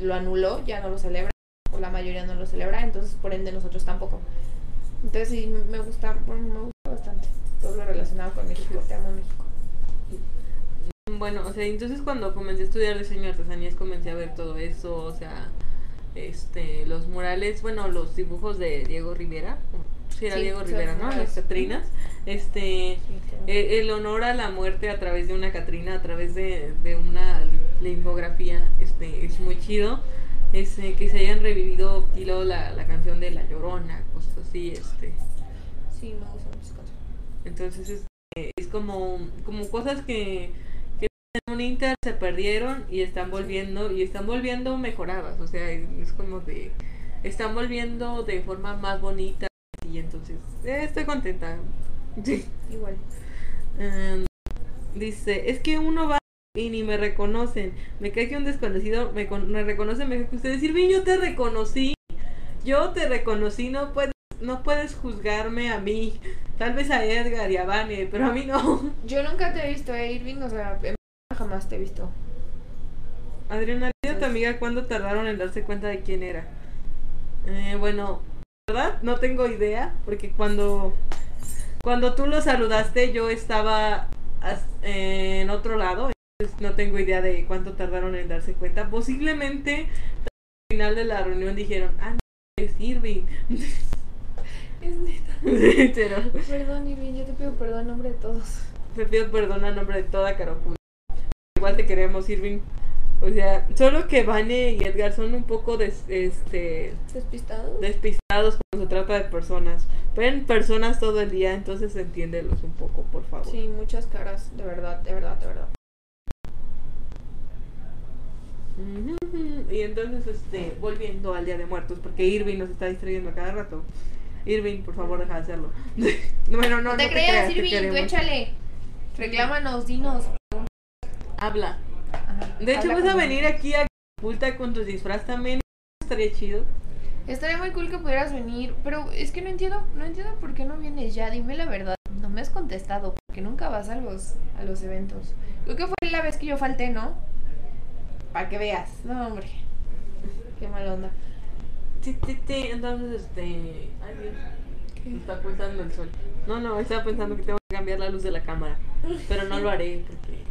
lo anuló, ya no lo celebra, o la mayoría no lo celebra, entonces por ende nosotros tampoco. Entonces sí, me gusta, bueno, me gusta bastante todo lo relacionado con México, te amo México. Bueno, o sea, entonces cuando comencé a estudiar diseño de artesanías comencé a ver todo eso, o sea, este, los murales, bueno, los dibujos de Diego Rivera, sí era Sí, Diego Rivera, ¿no? Las Catrinas, este, eh, el honor a la muerte a través de una Catrina, a través de, de una linfografía, este, es muy chido, este, que se hayan revivido y luego la, la canción de La Llorona, así, este, Sí, me gustan muchas cosas. entonces este, es como, como cosas que, que en un Inter se perdieron y están volviendo y están volviendo mejoradas. O sea, es, es como de están volviendo de forma más bonita y entonces eh, estoy contenta. Sí. Igual. Em, dice, es que uno va y ni me reconocen. Me cae que un desconocido me, con- me reconoce mejor que ustedes. Irving, yo te reconocí. Yo te reconocí, no puedes, no puedes juzgarme a mí. Tal vez a Edgar y a Vane, pero a mí no. Yo nunca te he visto, eh, Irving, o sea, en- jamás te he visto. Adriana, dile a tu amiga cuándo tardaron en darse cuenta de quién era. Eh, bueno, ¿verdad? No tengo idea, porque cuando, cuando tú lo saludaste yo estaba as- en otro lado, entonces no tengo idea de cuánto tardaron en darse cuenta. Posiblemente al final de la reunión dijeron, ah, no, es Irving. Es neta. Perdón, Irving, yo te pido perdón en nombre de todos. te pido perdón a nombre de toda Carapuna. Igual te queremos, Irving. O sea, solo que Vane y Edgar son un poco des- este, ¿Despistado? despistados cuando se trata de personas. Ven personas todo el día, entonces entiéndelos un poco, por favor. Sí, muchas caras, de verdad, de verdad, de verdad. Y entonces, este, volviendo al Día de Muertos, porque Irving nos está distrayendo a cada rato. Irving, por favor, deja de hacerlo. bueno, no, No, te no creas, te Irving, tú échale. Reclámanos, dinos. Habla. Ajá, De hecho, habla vas a venir aquí a Pulta con tu disfraz también. Estaría chido. Estaría muy cool que pudieras venir, pero es que no entiendo, no entiendo por qué no vienes ya, dime la verdad. No me has contestado, porque nunca vas a los, a los eventos. Creo que fue la vez que yo falté, ¿no? Para que veas. No, hombre. Qué mala onda. Sí, sí, sí. Entonces, este. Ay, Dios. Me está ocultando el sol. No, no, estaba pensando que tengo que cambiar la luz de la cámara. Pero no lo haré porque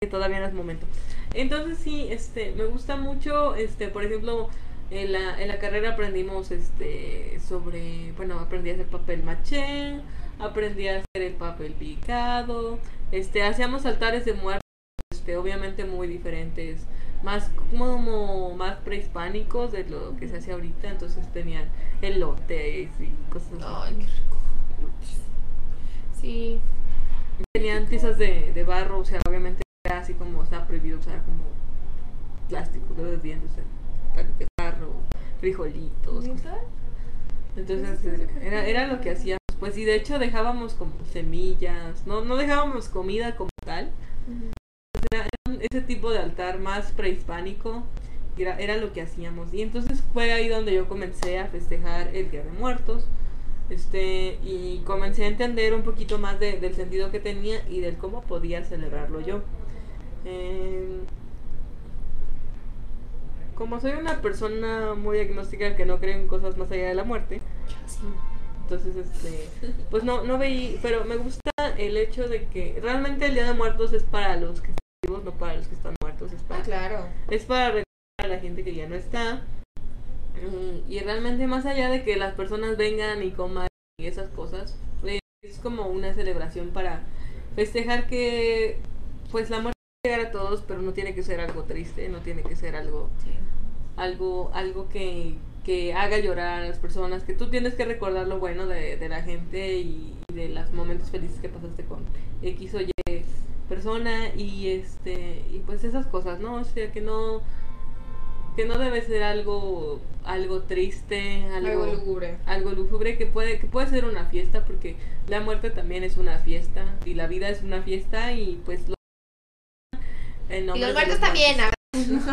que todavía no es momento. Entonces sí, este, me gusta mucho, este, por ejemplo, en la, en la carrera aprendimos este sobre, bueno, aprendí a hacer papel maché, aprendí a hacer el papel picado, este, hacíamos altares de muertos, este, obviamente muy diferentes, más como más prehispánicos de lo que se hace ahorita, entonces tenían elotes y cosas así. Ay, qué rico. Sí, Tenían tizas de, de barro, o sea, obviamente era así como está prohibido usar como plástico, no debían de usar de barro, frijolitos. Entonces era, era lo que hacíamos, pues y de hecho dejábamos como semillas, no, no dejábamos comida como tal, era ese tipo de altar más prehispánico, era, lo que hacíamos. Y entonces fue ahí donde yo comencé a festejar el Día de Muertos. Este, y comencé a entender un poquito más de- del sentido que tenía y del cómo podía celebrarlo yo. Em, como soy una persona muy agnóstica que no cree en cosas más allá de la muerte, entonces, este, pues no, no veí, pero me gusta el hecho de que realmente el Día de Muertos es para los que vivos, no para los que están muertos, es para, Ah, claro. es para recordar a la gente que ya no está. Mm, Y realmente más allá de que las personas vengan y coman y esas cosas, eh, es como una celebración para festejar que pues la muerte a llegar a todos, pero no tiene que ser algo triste, no tiene que ser algo Sí. algo, algo que, que haga llorar a las personas, que tú tienes que recordar lo bueno de, de la gente y de los momentos felices que pasaste con X o Y persona y este y pues esas cosas, ¿no? O sea que no que no debe ser algo algo triste, algo Algo lúgubre. algo lúgubre que puede que puede ser una fiesta porque la muerte también es una fiesta y la vida es una fiesta y pues lo Y los muertos también, a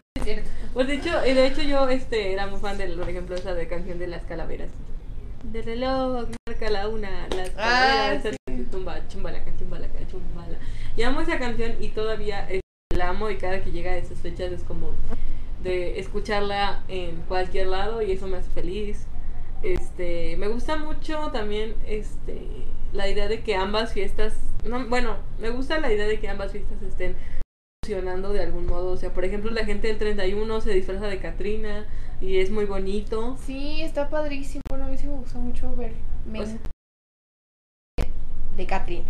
pues de hecho, y de hecho yo este era muy fan de por ejemplo esa de canción de las calaveras. De reloj, marca la una, las Ah, calaveras, sí. Tumba, chumbalaca, chumbalaca, chumbala. Y amo esa canción y todavía es la amo y cada que llega a esas fechas es como de escucharla en cualquier lado y eso me hace feliz. Este, me gusta mucho también este la idea de que ambas fiestas, no, bueno, me gusta la idea de que ambas fiestas estén funcionando de algún modo, o sea, por ejemplo, la gente del 31 se disfraza de Katrina y es muy bonito. Sí, está padrísimo. Bueno, a mí sí me gusta mucho ver. Me O sea- de Catherine.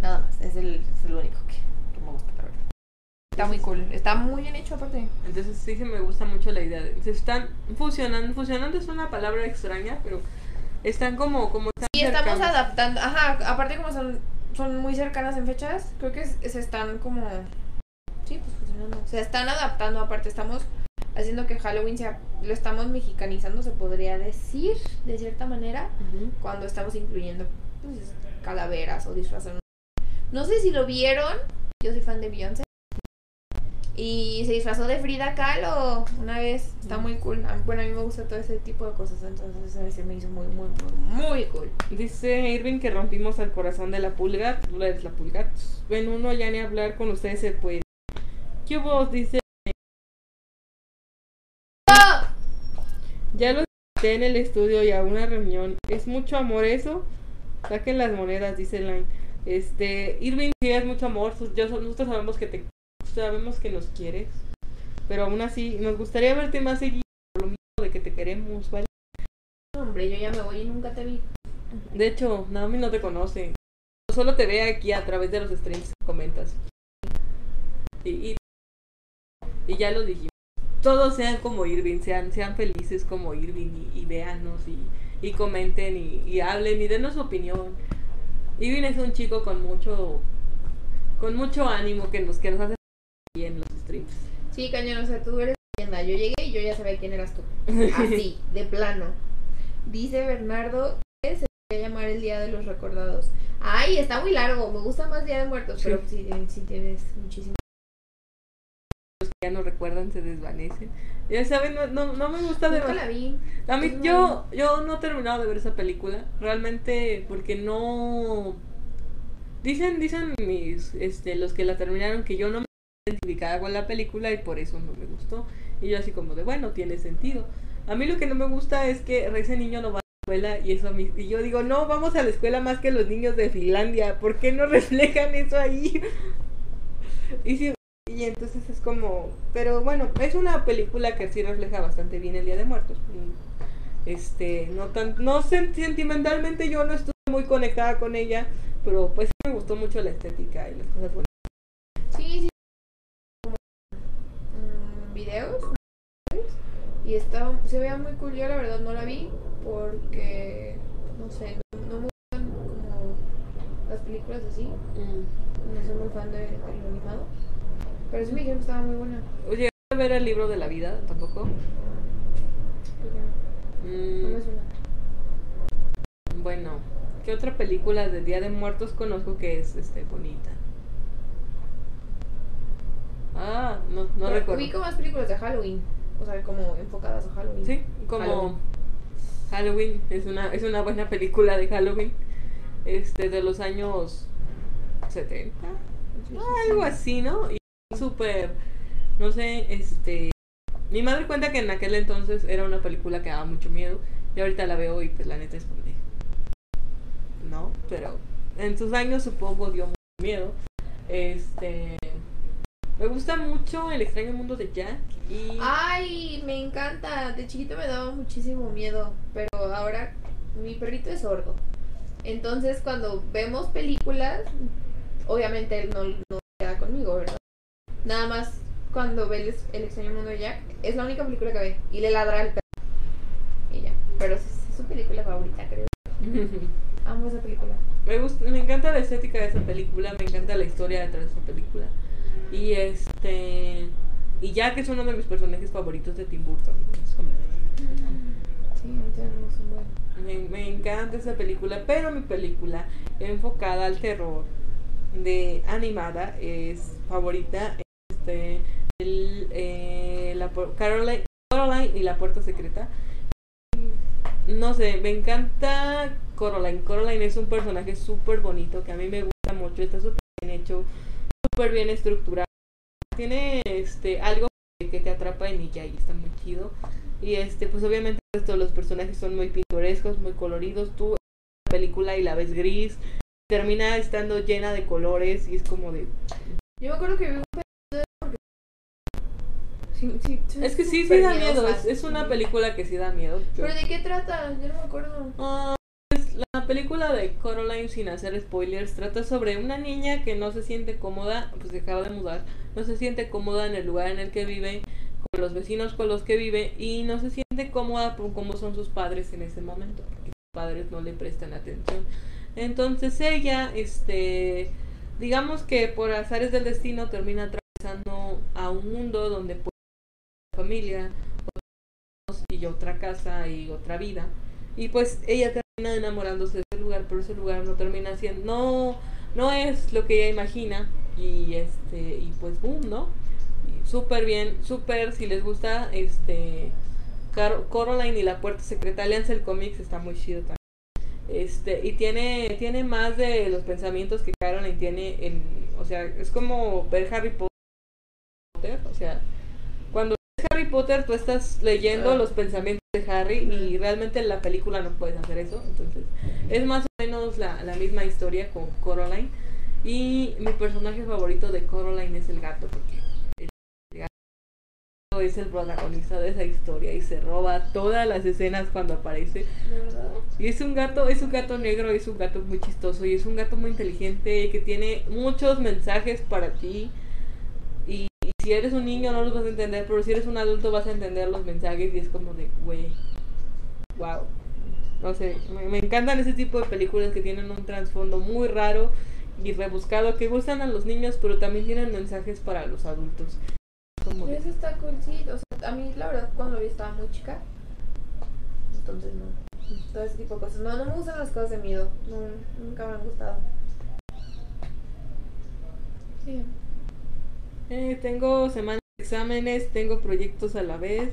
Nada más. Es el, es el único que, que me gusta, la verdad. Está muy cool. Está muy bien hecho, aparte. Entonces sí que me gusta mucho la idea de se están fusionando, fusionando es una palabra extraña, pero están como como están estamos cercanos. adaptando. Ajá, aparte, como son, son muy cercanas en fechas, creo que es- se están como. Sí, pues funcionando. Se están adaptando, aparte, estamos haciendo que Halloween sea. Lo estamos mexicanizando, se podría decir, de cierta manera. Ujú. cuando estamos incluyendo pues, calaveras o disfrazos. No sé si lo vieron, yo soy fan de Beyoncé. Y se disfrazó de Frida Kahlo una vez, está muy cool. Bueno, a mí me gusta todo ese tipo de cosas, entonces a se me hizo muy, muy, muy, muy cool. Dice Irving que rompimos al corazón de la pulga. Tú eres la pulga. Ven uno ya ni hablar con ustedes se puede. ¿Qué vos? Dice. Ya lo en el estudio y a una reunión. ¿Es mucho amor eso? Saquen las monedas, dice Line. Este, Irving, sí es mucho amor. Yo, nosotros sabemos que te sabemos que nos quieres. Pero aún así, nos gustaría verte más seguido. Por lo mismo de que te queremos, ¿vale? Hombre, yo ya me voy y nunca te vi. De hecho, Naomi no te conoce. Solo te ve aquí a través de los streams que comentas. Y, y, y ya lo dijimos. Todos sean como Irving, sean, sean felices como Irving y, y véanos y, y comenten y, y hablen y denos su opinión. Irving es un chico con mucho con mucho ánimo que nos, que nos hace bien en los streams. Sí, cañón, o sea, tú eres leyenda. Yo llegué y yo ya sabía quién eras tú. Así, de plano. Dice Bernardo que se va a llamar el Día de los Recordados. Ay, está muy largo. Me gusta más Día de Muertos, Sí. pero sí, sí tienes muchísimo. Ya no recuerdan, se desvanecen. Ya saben, no, no, no me gusta de la vi. A mí, yo, yo no he terminado de ver esa película, realmente porque no... Dicen, dicen mis, este, los que la terminaron que yo no me identificaba con la película y por eso no me gustó. Y yo así como de, bueno, tiene sentido. A mí lo que no me gusta es que ese niño no va a la escuela y eso a mí, y yo digo, no, vamos a la escuela más que los niños de Finlandia, ¿por qué no reflejan eso ahí? y sí, y entonces es como, pero bueno, es una película que sí refleja bastante bien el Día de Muertos. Mm, Este, no tan, no sen- sentimentalmente yo no estuve muy conectada con ella, pero pues sí me gustó mucho la estética y las cosas bonitas. Sí, sí. Como, mm, videos. Y estaba, se veía muy cool. Yo la verdad no la vi porque, no sé, no, no me gustan como las películas así. No soy muy fan de, de lo animado. Pero sí me dijeron que estaba muy buena. Oye, ¿a ver el libro de la vida tampoco? No. No Mm, me suena. bueno, ¿qué otra película de Día de Muertos conozco que es este bonita? Ah, no, no Pero recuerdo. Ubico más películas de Halloween. O sea, como enfocadas a Halloween. Sí, como Halloween. Halloween, es una es una buena película de Halloween. Este de los años 70, algo así, ¿no? Y súper no sé, este mi madre cuenta que en aquel entonces era una película que daba mucho miedo y ahorita la veo y pues la neta es como de no, pero en sus años supongo dio mucho miedo. Este me gusta mucho El extraño mundo de Jack y Ay, me encanta. De chiquito me daba muchísimo miedo, pero ahora mi perrito es sordo. Entonces, cuando vemos películas, obviamente él no, no queda conmigo, ¿verdad? Nada más cuando ve el, el extraño mundo de Jack, es la única película que ve y le ladra al perro. Y ya, pero es, es su película favorita, creo. Amo esa película. Me gusta, me encanta la estética de esa película, me encanta la historia detrás de esa película. Y este y Jack es uno de mis personajes favoritos de Tim Burton. Sí, me, me encanta esa película, pero mi película enfocada al terror de animada es favorita este el, eh, la Caroline, Coraline y la puerta secreta. No sé, me encanta Coraline. Coraline es un personaje súper bonito que a mí me gusta mucho, está súper bien hecho, súper bien estructurado. tiene este algo que te atrapa en ella y está muy chido. Y este, pues obviamente todos los personajes son muy pintorescos, muy coloridos. Tú la película y la ves gris, termina estando llena de colores y es como de Yo me acuerdo que vi un pedazo de porque... Sí, sí, sí, Es que sí, sí da miedo. Es, es una película que sí da miedo. ¿Pero de qué trata? Yo no me acuerdo. Ah, pues, la película de Coraline, sin hacer spoilers, trata sobre una niña que no se siente cómoda, pues se acaba de mudar, no se siente cómoda en el lugar en el que vive, con los vecinos con los que vive, y no se siente cómoda por cómo son sus padres en ese momento, porque sus padres no le prestan atención. Entonces ella, este, digamos que por azares del destino termina atravesando a un mundo donde pues familia, y otra casa y otra vida. Y pues ella termina enamorándose de ese lugar, pero ese lugar no termina siendo, no, no es lo que ella imagina. Y este, y pues boom, ¿no? Súper bien, súper, si les gusta, este, Car- Coraline y la puerta secreta, leanse el cómics, está muy chido también. Este, y tiene, tiene más de los pensamientos que Caroline tiene en, o sea, es como ver Harry Potter, o sea, Potter tú estás leyendo Ah. los pensamientos de Harry y realmente en la película no puedes hacer eso, entonces es más o menos la, la misma historia con Coraline y mi personaje favorito de Coraline es el gato porque el gato es el protagonista de esa historia y se roba todas las escenas cuando aparece y es un gato, es un gato negro, es un gato muy chistoso y es un gato muy inteligente que tiene muchos mensajes para ti. Si eres un niño no los vas a entender, pero si eres un adulto vas a entender los mensajes y es como de, güey, wow. No sé, me, me encantan ese tipo de películas que tienen un trasfondo muy raro y rebuscado, que gustan a los niños, pero también tienen mensajes para los adultos. Como de- Eso está cool, sí. O sea, a mí la verdad cuando lo vi estaba muy chica. Entonces no. Todo ese tipo de cosas. No, no me gustan las cosas de miedo. No, nunca me han gustado. Sí. Eh, tengo semanas de exámenes, tengo proyectos a la vez.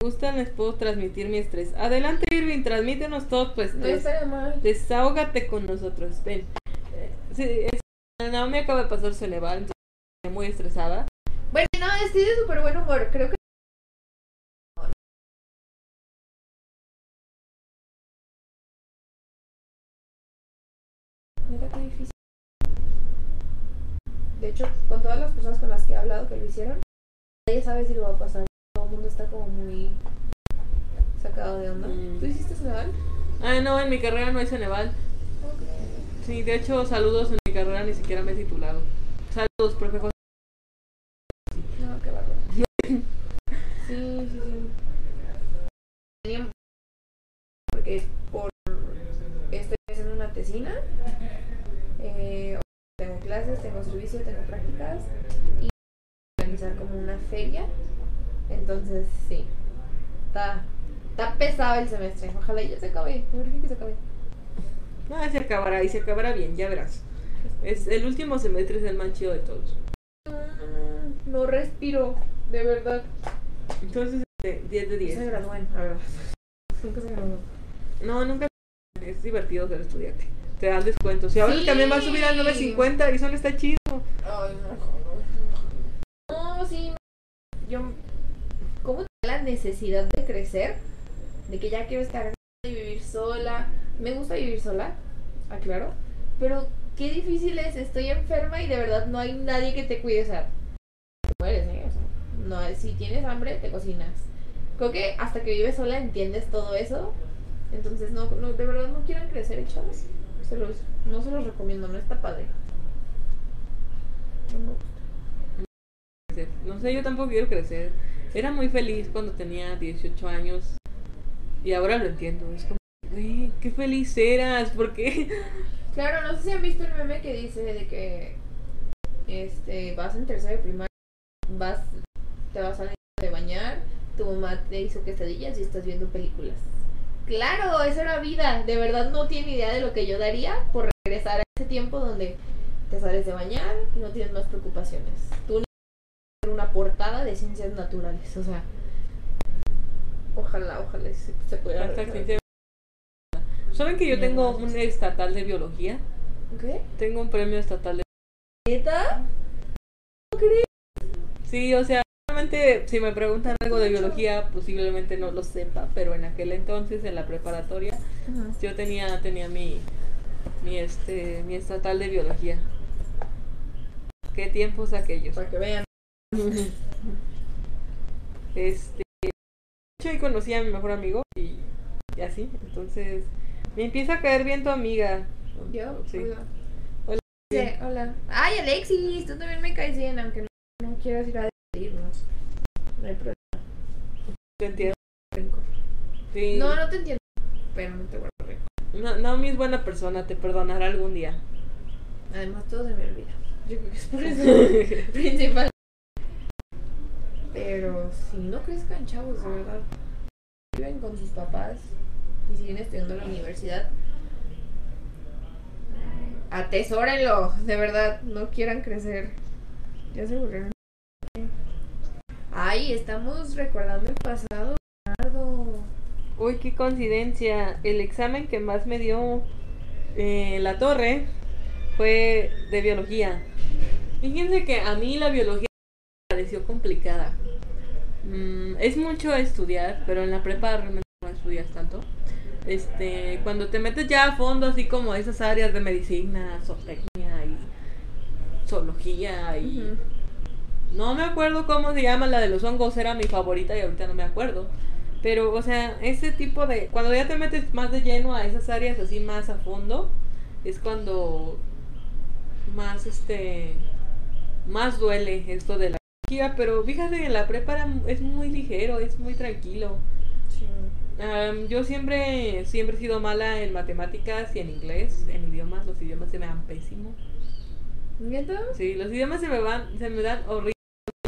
Me gustan, les puedo transmitir mi estrés. Adelante, Irving, transmítenos todo tu No estaría mal. Desahógate con nosotros. Ven. Eh, sí, es- Naomi acaba de pasar su Ceneval, entonces estoy muy estresada. Bueno, no, estoy de súper buen humor. Creo que. Mira qué difícil. De hecho, con todas las personas con las que he hablado que lo hicieron, nadie sabe si lo va a pasar. Todo el mundo está como muy sacado de onda. Mm. ¿Tú hiciste Ceneval? Ah, no, en mi carrera no hay Ceneval. ¿Cómo crees? Sí, de hecho, saludos en mi carrera, ni siquiera me he titulado. Saludos, profe José. No, qué bárbaro. Sí, sí, sí. Porque por estoy haciendo una tesina, eh, tengo clases, tengo servicio, tengo prácticas y organizar como una feria. Entonces, sí, está, está pesado el semestre. Ojalá ya se acabe. Que se acabe. No, se acabará y se acabará bien, ya verás. Es, el último semestre es el más chido de todos. Mm, No respiro, de verdad. Entonces, este, 10 de Se 10. gradúan, a ver. Nunca se gradúan. No, nunca. Es divertido ser estudiante. Te dan descuentos. Y ahora Sí. también va a subir al 9.50 y eso no está chido. Ay, no. No, sí. Yo. ¿Cómo tengo la necesidad de crecer? De que ya quiero estar y vivir sola. Me gusta vivir sola, aclaro. Pero qué difícil es. Estoy enferma y de verdad no hay nadie que te cuide. O sea, te mueres, ¿eh? O sea, no, si tienes hambre, te cocinas. Creo que hasta que vives sola entiendes todo eso. Entonces, no, no de verdad no quieran crecer, chavos. Se los, no se los recomiendo, no está padre. No me gusta. No sé, yo tampoco quiero crecer. Era muy feliz cuando tenía 18 años y ahora lo entiendo. Es como, güey, qué feliz eras, porque Claro, no sé si han visto el meme que dice de que este vas en tercero de primaria, vas, te vas a de bañar, tu mamá te hizo quesadillas y estás viendo películas. Claro, eso era vida. De verdad no tiene idea de lo que yo daría por regresar a ese tiempo donde te sales de bañar y no tienes más preocupaciones. Tú no hacer una portada de ciencias naturales, o sea. Ojalá, ojalá se, regresar. se- ¿Saben que yo tengo un estatal de biología? ¿Qué? Tengo un premio estatal de ¿Neta? Sí, o sea, si me preguntan algo de biología, posiblemente no lo sepa, pero en aquel entonces, en la preparatoria, yo tenía, tenía mi, mi, este, mi estatal de biología. ¿Qué tiempos aquellos? Para que vean. Este, yo ahí conocí a mi mejor amigo y, y así, entonces me empieza a caer bien tu amiga. Yo, Sí. hola. Hola. Sí, hola. Ay, Alexis, tú también me caes bien, aunque no, no quieras ir a despedirnos. No hay problema. Te entiendo. Sí. No, no te entiendo, pero no te guardo rencor. No, Naomi es buena persona, te perdonará algún día. Además, todo se me olvida. Yo creo que es por eso principal. Pero si no crezcan chavos, de verdad. Viven con sus papás y siguen estudiando en la universidad. Atesórenlo, de verdad. No quieran crecer. Ya se aburrieron. Ay, estamos recordando el pasado, Leonardo. Uy, qué coincidencia. El examen que más me dio eh, la torre fue de biología. Fíjense que a mí la biología me pareció complicada. Mm, es mucho estudiar, pero en la prepa realmente no estudias tanto. Este, cuando te metes ya a fondo, así como esas áreas de medicina, zootecnia y zoología y. no me acuerdo cómo se llama la de los hongos, era mi favorita y ahorita no me acuerdo. Pero, o sea, ese tipo de... Cuando ya te metes más de lleno a esas áreas así más a fondo, es cuando más, este... Más duele esto de la biología. Pero fíjate que en la prepa era- es muy ligero, es muy tranquilo. Am, yo siempre, siempre he sido mala en matemáticas y en inglés, en idiomas. Los idiomas se me dan pésimo. ¿Neta? Sí, los idiomas se me van, se me dan horrible.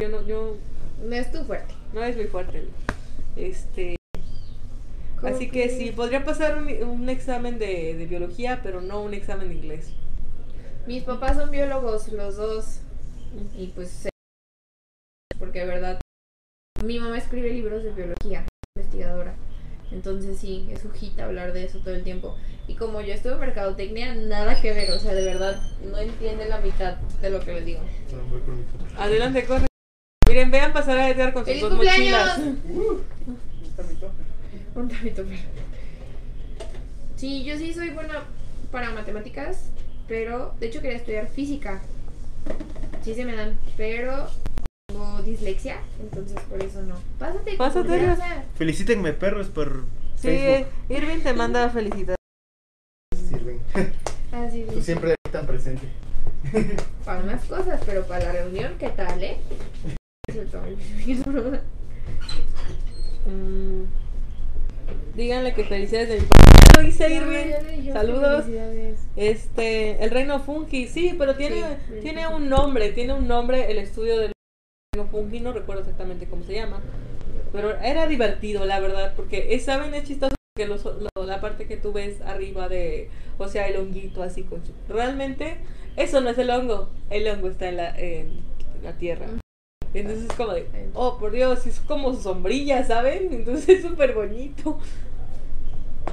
Yo no, yo No es tu fuerte. no es muy fuerte. Este, ¿Cómo así que sí, podría pasar un, un examen de, de biología, pero no un examen de inglés. Mis papás son biólogos, los dos. Y pues porque de verdad mi mamá escribe libros de biología, investigadora. Entonces sí, es hit hablar de eso todo el tiempo. Y como yo estuve en mercadotecnia, nada que ver, o sea, de verdad no entiende la mitad de lo que les digo. Adelante, corre. Vean pasar a Edgar con sus ¡Feliz dos cumpleaños! mochilas. Un tabito, pero. Sí, yo sí soy buena para matemáticas, pero de hecho quería estudiar física. Sí se me dan, pero tengo dislexia, entonces por eso no. Pásate, Pásate, confianza. Felicítenme, perros, por Sí, Facebook. Irving te manda felicidades. Sirven. Ah, sí, Tú sí. siempre ahí tan presente. Para unas cosas, pero para la reunión, ¿qué tal, eh? Mm, díganle que felicidades de mi Irving. Saludos. Este, el reino fungi, sí, pero tiene, Sí, tiene un nombre, tiene un nombre el estudio del reino fungi, no recuerdo exactamente cómo se llama, pero era divertido, la verdad, porque es, saben, es chistoso que los- lo- la parte que tú ves arriba de, o sea, el honguito así con su, realmente eso no es el hongo, el hongo está en la, en la tierra. Entonces es como de, oh por Dios, es como sombrilla, ¿saben? Entonces es súper bonito.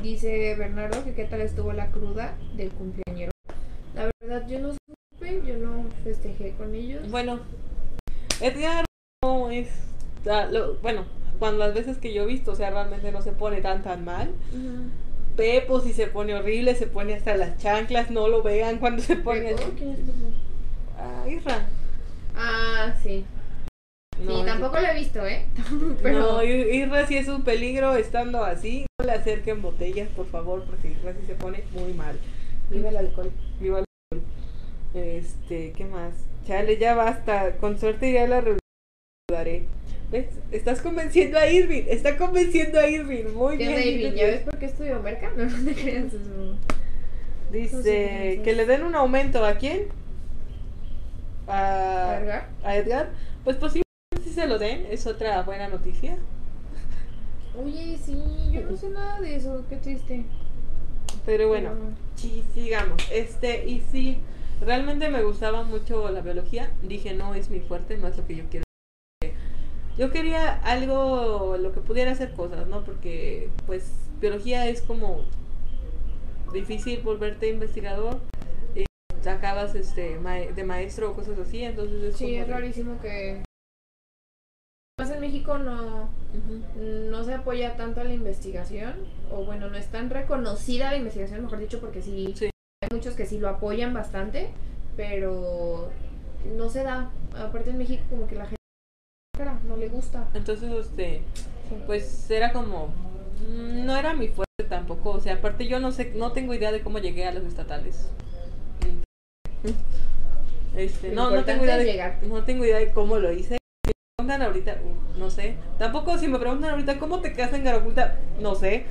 Dice Bernardo que qué tal estuvo la cruda del cumpleañero. La verdad, yo no supe, yo no festejé con ellos. Bueno, Edgar no es. ah, lo- bueno, cuando las veces que yo he visto, o sea, realmente no se pone tan tan mal. Pepo si se pone horrible, se pone hasta las chanclas, no lo vean cuando se pone ¿Pepo? ¿Quién es Pepo? Ah, Isra. Ah, sí. No, sí, tampoco lo he visto, ¿eh? Pero No, I- Isra sí es un peligro estando así. No le acerquen botellas, por favor, porque Isra sí se pone muy mal. vive el alcohol. Viva el alcohol. Este, ¿qué más? Chale, ya basta. Con suerte iré a la reunión. ¿Ves? Estás convenciendo a Irving. Está convenciendo a Irving. Muy ¿Qué bien. Irving? ¿Ya ves por qué estudió merca? No, no te creas eso. No sé Dice que le den un aumento. ¿A quién? A, ¿Edgar? a Edgar. Pues posiblemente si se lo den. Es otra buena noticia. Oye, sí, yo no sé nada de eso. Qué triste. Pero bueno. Sí, sigamos. Este, y sí, realmente me gustaba mucho la biología. Dije, no es mi fuerte, no es lo que yo quiero. Yo quería algo, lo que pudiera hacer cosas, ¿no? Porque, pues, biología es como difícil volverte investigador. Y acabas este, ma- de maestro o cosas así, entonces es Sí, como es rarísimo que Más en México no, no se apoya tanto a la investigación, o bueno, no es tan reconocida la investigación, mejor dicho, porque sí, Sí. hay muchos que sí lo apoyan bastante, pero no se da. Aparte en México como que la gente no le gusta. Entonces, este, pues era como, mm, no era mi fuerte tampoco, o sea, aparte yo no sé, no tengo idea de cómo llegué a los estatales. Este, no, no tengo idea de, llegar. no tengo idea de cómo lo hice. Preguntan ahorita, uh, no sé. Tampoco si me preguntan ahorita cómo te quedaste en Garaculta, no sé.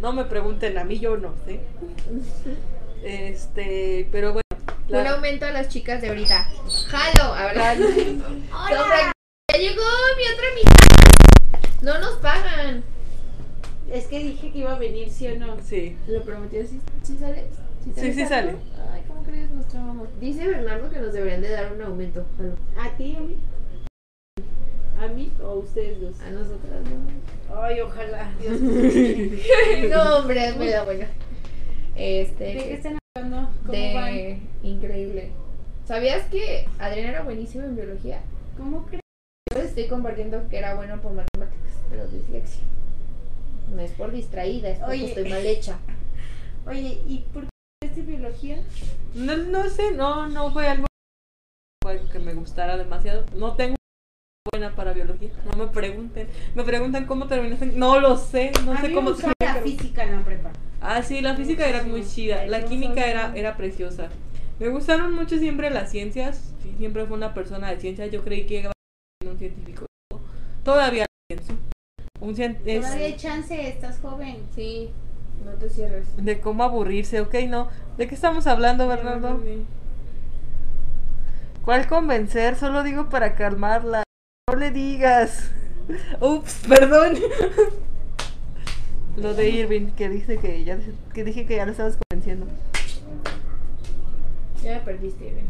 No me pregunten a mí, yo no sé. Este, pero bueno. la- Un aumento a las chicas de ahorita. ¡Jalo! Hablando. Hola. ¡Ya llegó mi otra mitad! No nos pagan. Es que dije que iba a venir, ¿sí o no? Sí. ¿Lo prometió? ¿Sí, sí sale? Sí, sí sale. Ay, ¿cómo crees? Nos trabamos. Dice Bernardo que nos deberían de dar un aumento. Jalo. ¿A ti, a mí? ¿A mí o a ustedes dos? A nosotras, ¿no? Ay, ojalá. Dios mío. no, hombre, me da buena. Este. ¿De qué están hablando? ¿Cómo van? de increíble. ¿Sabías que Adrián era buenísimo en biología? ¿Cómo crees? Yo les estoy compartiendo que era bueno por matemáticas, pero dislexia. No es por distraída, es porque Oye. estoy mal hecha. Oye, ¿y por qué estudiaste biología? No, no sé, no, no fue algo que me gustara demasiado. No tengo buena para biología. No me pregunten. Me preguntan cómo terminaste. No lo sé, no a sé mí cómo la física en la prepa. Ah, sí, la física era muy chida. La química era, era preciosa. Me gustaron mucho siempre las ciencias. Siempre fue una persona de ciencias. Yo creí que iba a ser un científico. Todavía lo pienso. Un cien- Todavía hay chance, estás joven. Sí, no te cierres. de cómo aburrirse, ok, no. ¿De qué estamos hablando, Bernardo? ¿Cuál convencer? Solo digo para calmarla. No le digas. Ups, perdón. Lo de Irving, que dice que ya que dije que ya lo estabas convenciendo. Ya me perdiste, Irene.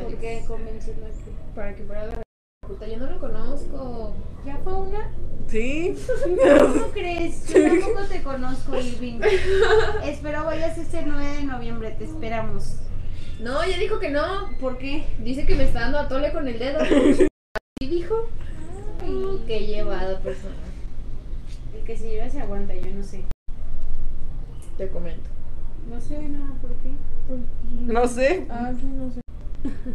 ¿Por qué convenciendo a que? Para que fuera la puta, yo no lo conozco. ¿Ya fue una? ¿Sí? ¿Cómo crees? Yo tampoco te conozco, Irving. Espero vayas este 9 de noviembre, te esperamos. No, ya dijo que no. ¿Por qué? Dice que me está dando a tole con el dedo. ¿Sí dijo? Uh, qué llevado persona. El que se lleva se aguanta, yo no sé. Te comento. No sé nada, ¿por qué? No sé. Ah, sí, no sé.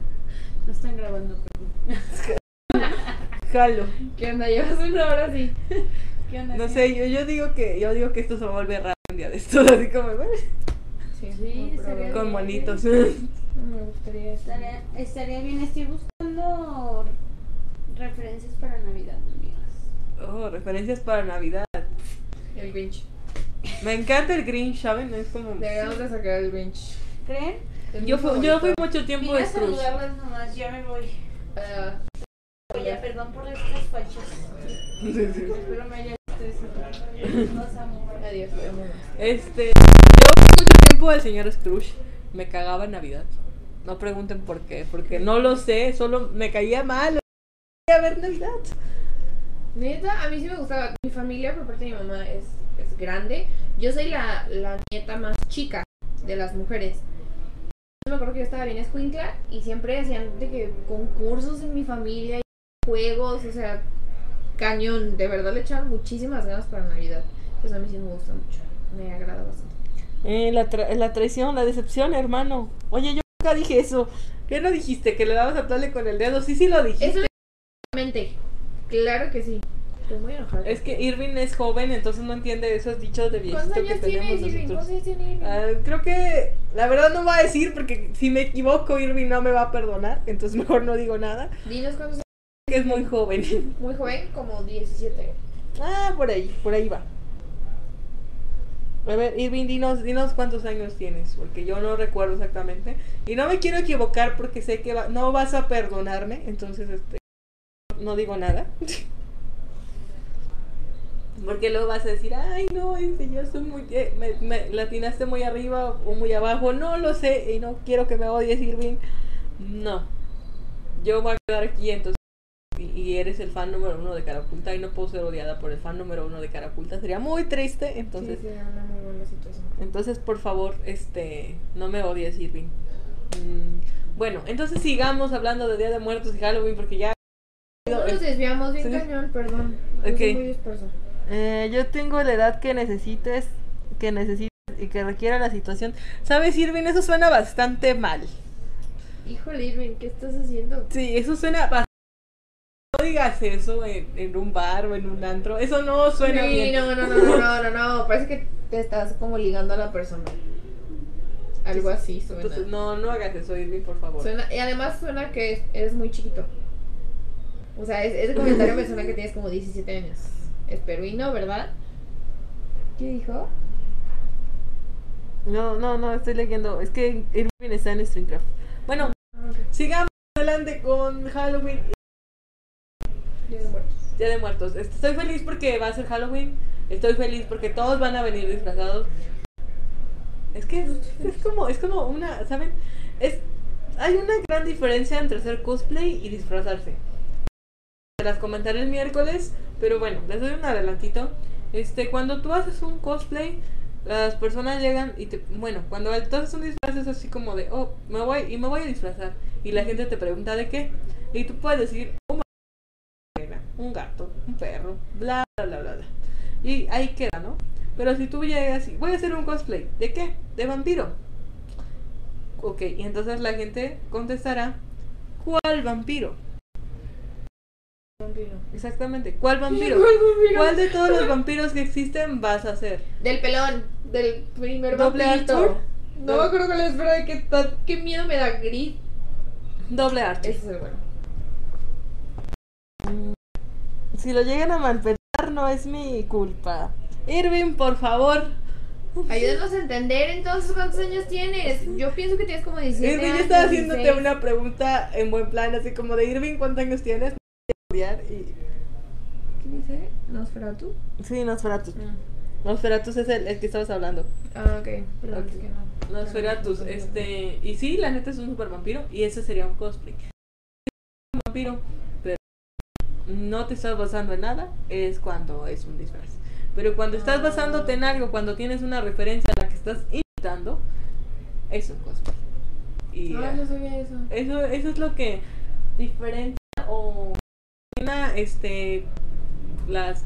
No están grabando, perdón. Jalo. ¿Qué onda? Llevas una hora así. ¿Qué onda? No sé, yo, yo digo que yo digo que esto se va a volver raro un día de estos, así como Sí, Sí, estaría con monitos. No me gustaría. Estaría, estaría bien, estoy buscando referencias para Navidad, amigas. Oh, referencias para Navidad. El Grinch. Me encanta el Green, ¿saben? Es como Deberíamos de sacar el Grinch. ¿Creen? Es yo fui, yo fui mucho tiempo Vine de a Scrooge. saludarlas nomás, ya me voy. Ah, Oye, perdón por estas fachas. Espero me haya. Los amo. adiós. Este, yo fui mucho tiempo del señor Scrooge. Me cagaba en Navidad. No pregunten por qué, porque no lo sé, solo me caía mal. No quería ver Navidad. Neta, a mí sí me gustaba. Mi familia, por parte de mi mamá, es, es grande. Yo soy la, la nieta más chica de las mujeres. Yo me acuerdo que yo estaba bien escuincla y siempre hacían de que concursos en mi familia, y juegos, o sea, cañón. De verdad le echaban muchísimas ganas para Navidad. Entonces a mí sí me gusta mucho. Me agrada bastante. Eh, la, tra- la traición, la decepción, hermano. Oye, yo nunca dije eso. ¿Qué no dijiste? ¿Que le dabas a Tole con el dedo? Sí, sí lo dijiste. Eso. Claro que sí. Estoy muy enojada. Es que Irving es joven, entonces no entiende esos dichos de ¿Cuántos viejito que años tiene tenemos Irving? nosotros. ¿Cuántos años tiene Irving? Ah, creo que la verdad no va a decir porque si me equivoco Irving no me va a perdonar, entonces mejor no digo nada. Dinos cuántos años. Que es muy joven. Muy joven, como 17. ah, por ahí, por ahí va. A ver, Irving, dinos, dinos cuántos años tienes, porque yo no recuerdo exactamente. Y no me quiero equivocar porque sé que va- no vas a perdonarme, entonces este, no digo nada. Porque luego vas a decir, ay, no, este, yo soy muy. me, me latinaste muy arriba o muy abajo. No lo sé y no quiero que me odies, Irving. No. Yo voy a quedar aquí, entonces. Y, y eres el fan número uno de Caraculta y no puedo ser odiada por el fan número uno de Caraculta. Sería muy triste, entonces. sí, sí, era una muy buena situación. Entonces, por favor, este, no me odies, Irving. Mm, bueno, entonces sigamos hablando de Día de Muertos y Halloween porque ya rápido. ¿Cómo nos desviamos bien Sí. cañón? Perdón. Yo muy. Eh, yo tengo la edad que necesites, que necesites y que requiera la situación. ¿Sabes, Irving? Eso suena bastante mal. Híjole, Irving, ¿qué estás haciendo? Sí, eso suena bastante... No digas eso en, en un bar o en un antro. Eso no suena Sí, bien. no, no, no, no, no, no, no. Parece que te estás como ligando a la persona. Algo así suena. Entonces, no, no hagas eso, Irving, por favor. Suena- y además suena que es- eres muy chiquito. O sea, es- ese comentario me suena que tienes como 17 años. Espero y no, ¿verdad? ¿Qué dijo? No, no, no, estoy leyendo. Es que Irving está en Streamcraft. Bueno, sigamos adelante con Halloween. Día de Muertos. Día de Muertos. Estoy feliz porque va a ser Halloween. Estoy feliz porque todos van a venir disfrazados. Es que es, es como, es como una, ¿saben? Es, hay una gran diferencia entre hacer cosplay y disfrazarse. Las comentaré el miércoles, pero bueno, les doy un adelantito. Este, cuando tú haces un cosplay, las personas llegan y te, bueno, cuando tú haces un disfraz es así como de, oh, me voy y me voy a disfrazar y la gente te pregunta de qué y tú puedes decir, oh, un gato, un perro, bla, bla, bla, bla, bla. Y ahí queda, ¿no? Pero si tú llegas y voy a hacer un cosplay, ¿de qué? De vampiro. Ok, y entonces la gente contestará, ¿cuál vampiro? Vampiro. Exactamente, ¿cuál vampiro? ¿Cuál vampiro? ¿Cuál de todos los vampiros que existen vas a ser? Del pelón, del primer Doble vampirito. Arthur. No me acuerdo cuál es, pero de qué, ta- qué miedo me da gris. Doble arte. Ese es el bueno. Si lo llegan a malpetar no es mi culpa. Irving, por favor. Ayúdanos a entender entonces cuántos años tienes. Yo pienso que tienes como 17 Irving, años. yo estaba haciéndote 16. una pregunta en buen plan, así como de Irving, ¿cuántos años tienes? Estudiar y... ¿Qué dice? ¿Nosferatu? Sí, Nosferatus. Nosferatus es el, el que estabas hablando. Ah, ok. Perdón, Ok. es que no. Nosferatus, No, no, no, no. este... Y sí, la neta es un super vampiro y ese sería un cosplay. Un vampiro, pero no te estás basando en nada, es cuando es un disfraz. Pero cuando estás Ah. basándote en algo, cuando tienes una referencia a la que estás imitando, es un cosplay. Y Ah, ah, no sabía eso. eso, eso es lo que diferencia o una, este, las,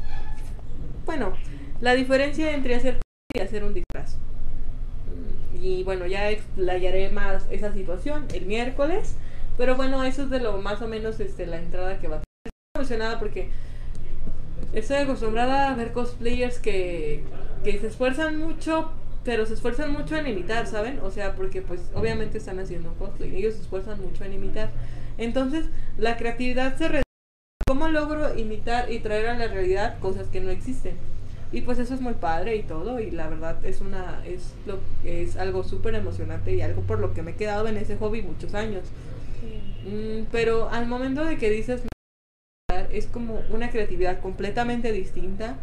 bueno, la diferencia entre hacer y hacer un disfraz. Mm, Y bueno, ya explayaré más esa situación el miércoles. Pero bueno, eso es de lo más o menos este, la entrada que va a tener. Estoy emocionada porque estoy acostumbrada a ver cosplayers que, que se esfuerzan mucho, pero se esfuerzan mucho en imitar, ¿saben? O sea, porque pues obviamente están haciendo cosplay, ellos se esfuerzan mucho en imitar. Entonces, la creatividad se reduce. ¿Cómo logro imitar y traer a la realidad cosas que no existen? Y pues eso es muy padre y todo, y la verdad es una es lo es algo súper emocionante y algo por lo que me he quedado en ese hobby muchos años. Mm, pero al momento de que dices es como una creatividad completamente distinta,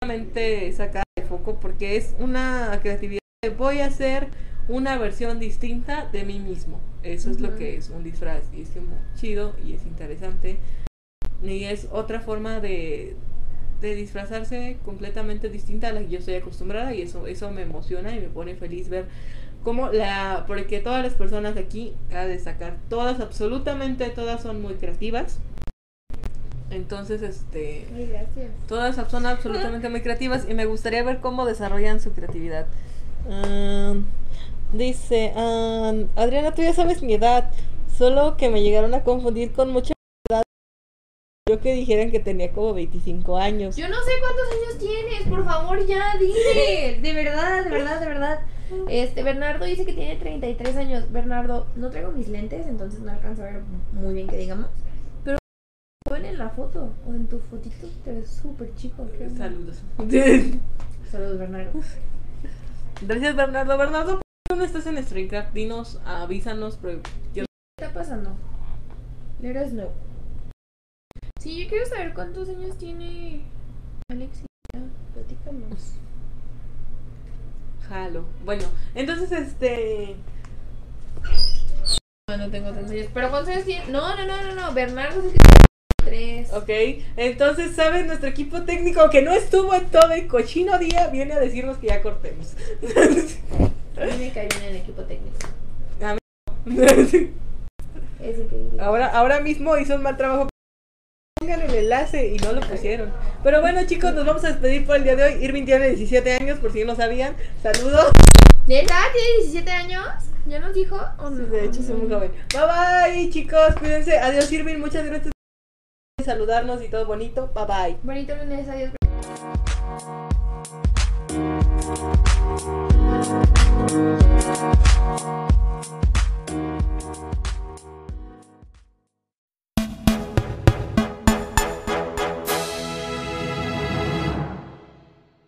completamente sacada de foco, porque es una creatividad de voy a hacer una versión distinta de mí mismo. Eso es lo que es un disfraz y es como chido y es interesante. Y es otra forma de, de disfrazarse completamente distinta a la que yo estoy acostumbrada y eso, eso me emociona y me pone feliz ver cómo la, porque todas las personas aquí, a destacar, todas, absolutamente todas son muy creativas. Entonces, este, Ay, gracias. todas son absolutamente muy creativas y me gustaría ver cómo desarrollan su creatividad. Am, dice, am, Adriana, tú ya sabes mi edad, solo que me llegaron a confundir con mucha edad. Yo que dijeran que tenía como 25 años. Yo no sé cuántos años tienes, por favor, ya dime. De verdad, de verdad, de verdad. Este, Bernardo dice que tiene 33 años. Bernardo, no traigo mis lentes, entonces no alcanzo a ver muy bien que digamos. Pero joven en la foto o en tu fotito, te ves súper chico. Saludos. Saludos, Bernardo. Gracias, Bernardo. Bernardo, ¿por qué no estás en Streamcraft? Dinos, avísanos. pero yo- ¿Qué está pasando? Let us know. Sí, yo quiero saber cuántos años tiene Alexis. Ya, platícanos. Jalo. Bueno, entonces, este. No, no tengo tantos años. ¿Pero cuántos años tiene? No, no, no, no, no. Bernardo es el que tiene tres. Ok, entonces, ¿sabes? Nuestro equipo técnico que no estuvo en todo el cochino día viene a decirnos que ya cortemos. A mí me cae bien el equipo técnico. A Es increíble. ahora, ahora mismo hizo un mal trabajo Pongan el enlace y no lo pusieron. Pero bueno, chicos, nos vamos a despedir por el día de hoy. Irving tiene 17 años, por si no sabían. Saludos. ¿De edad? ¿Tiene 17 años? ¿Ya nos dijo? ¿O no? De hecho, soy muy joven. Bye bye, chicos. Cuídense. Adiós, Irving. Muchas gracias por saludarnos y todo bonito. Bye bye. Bonito lunes, adiós.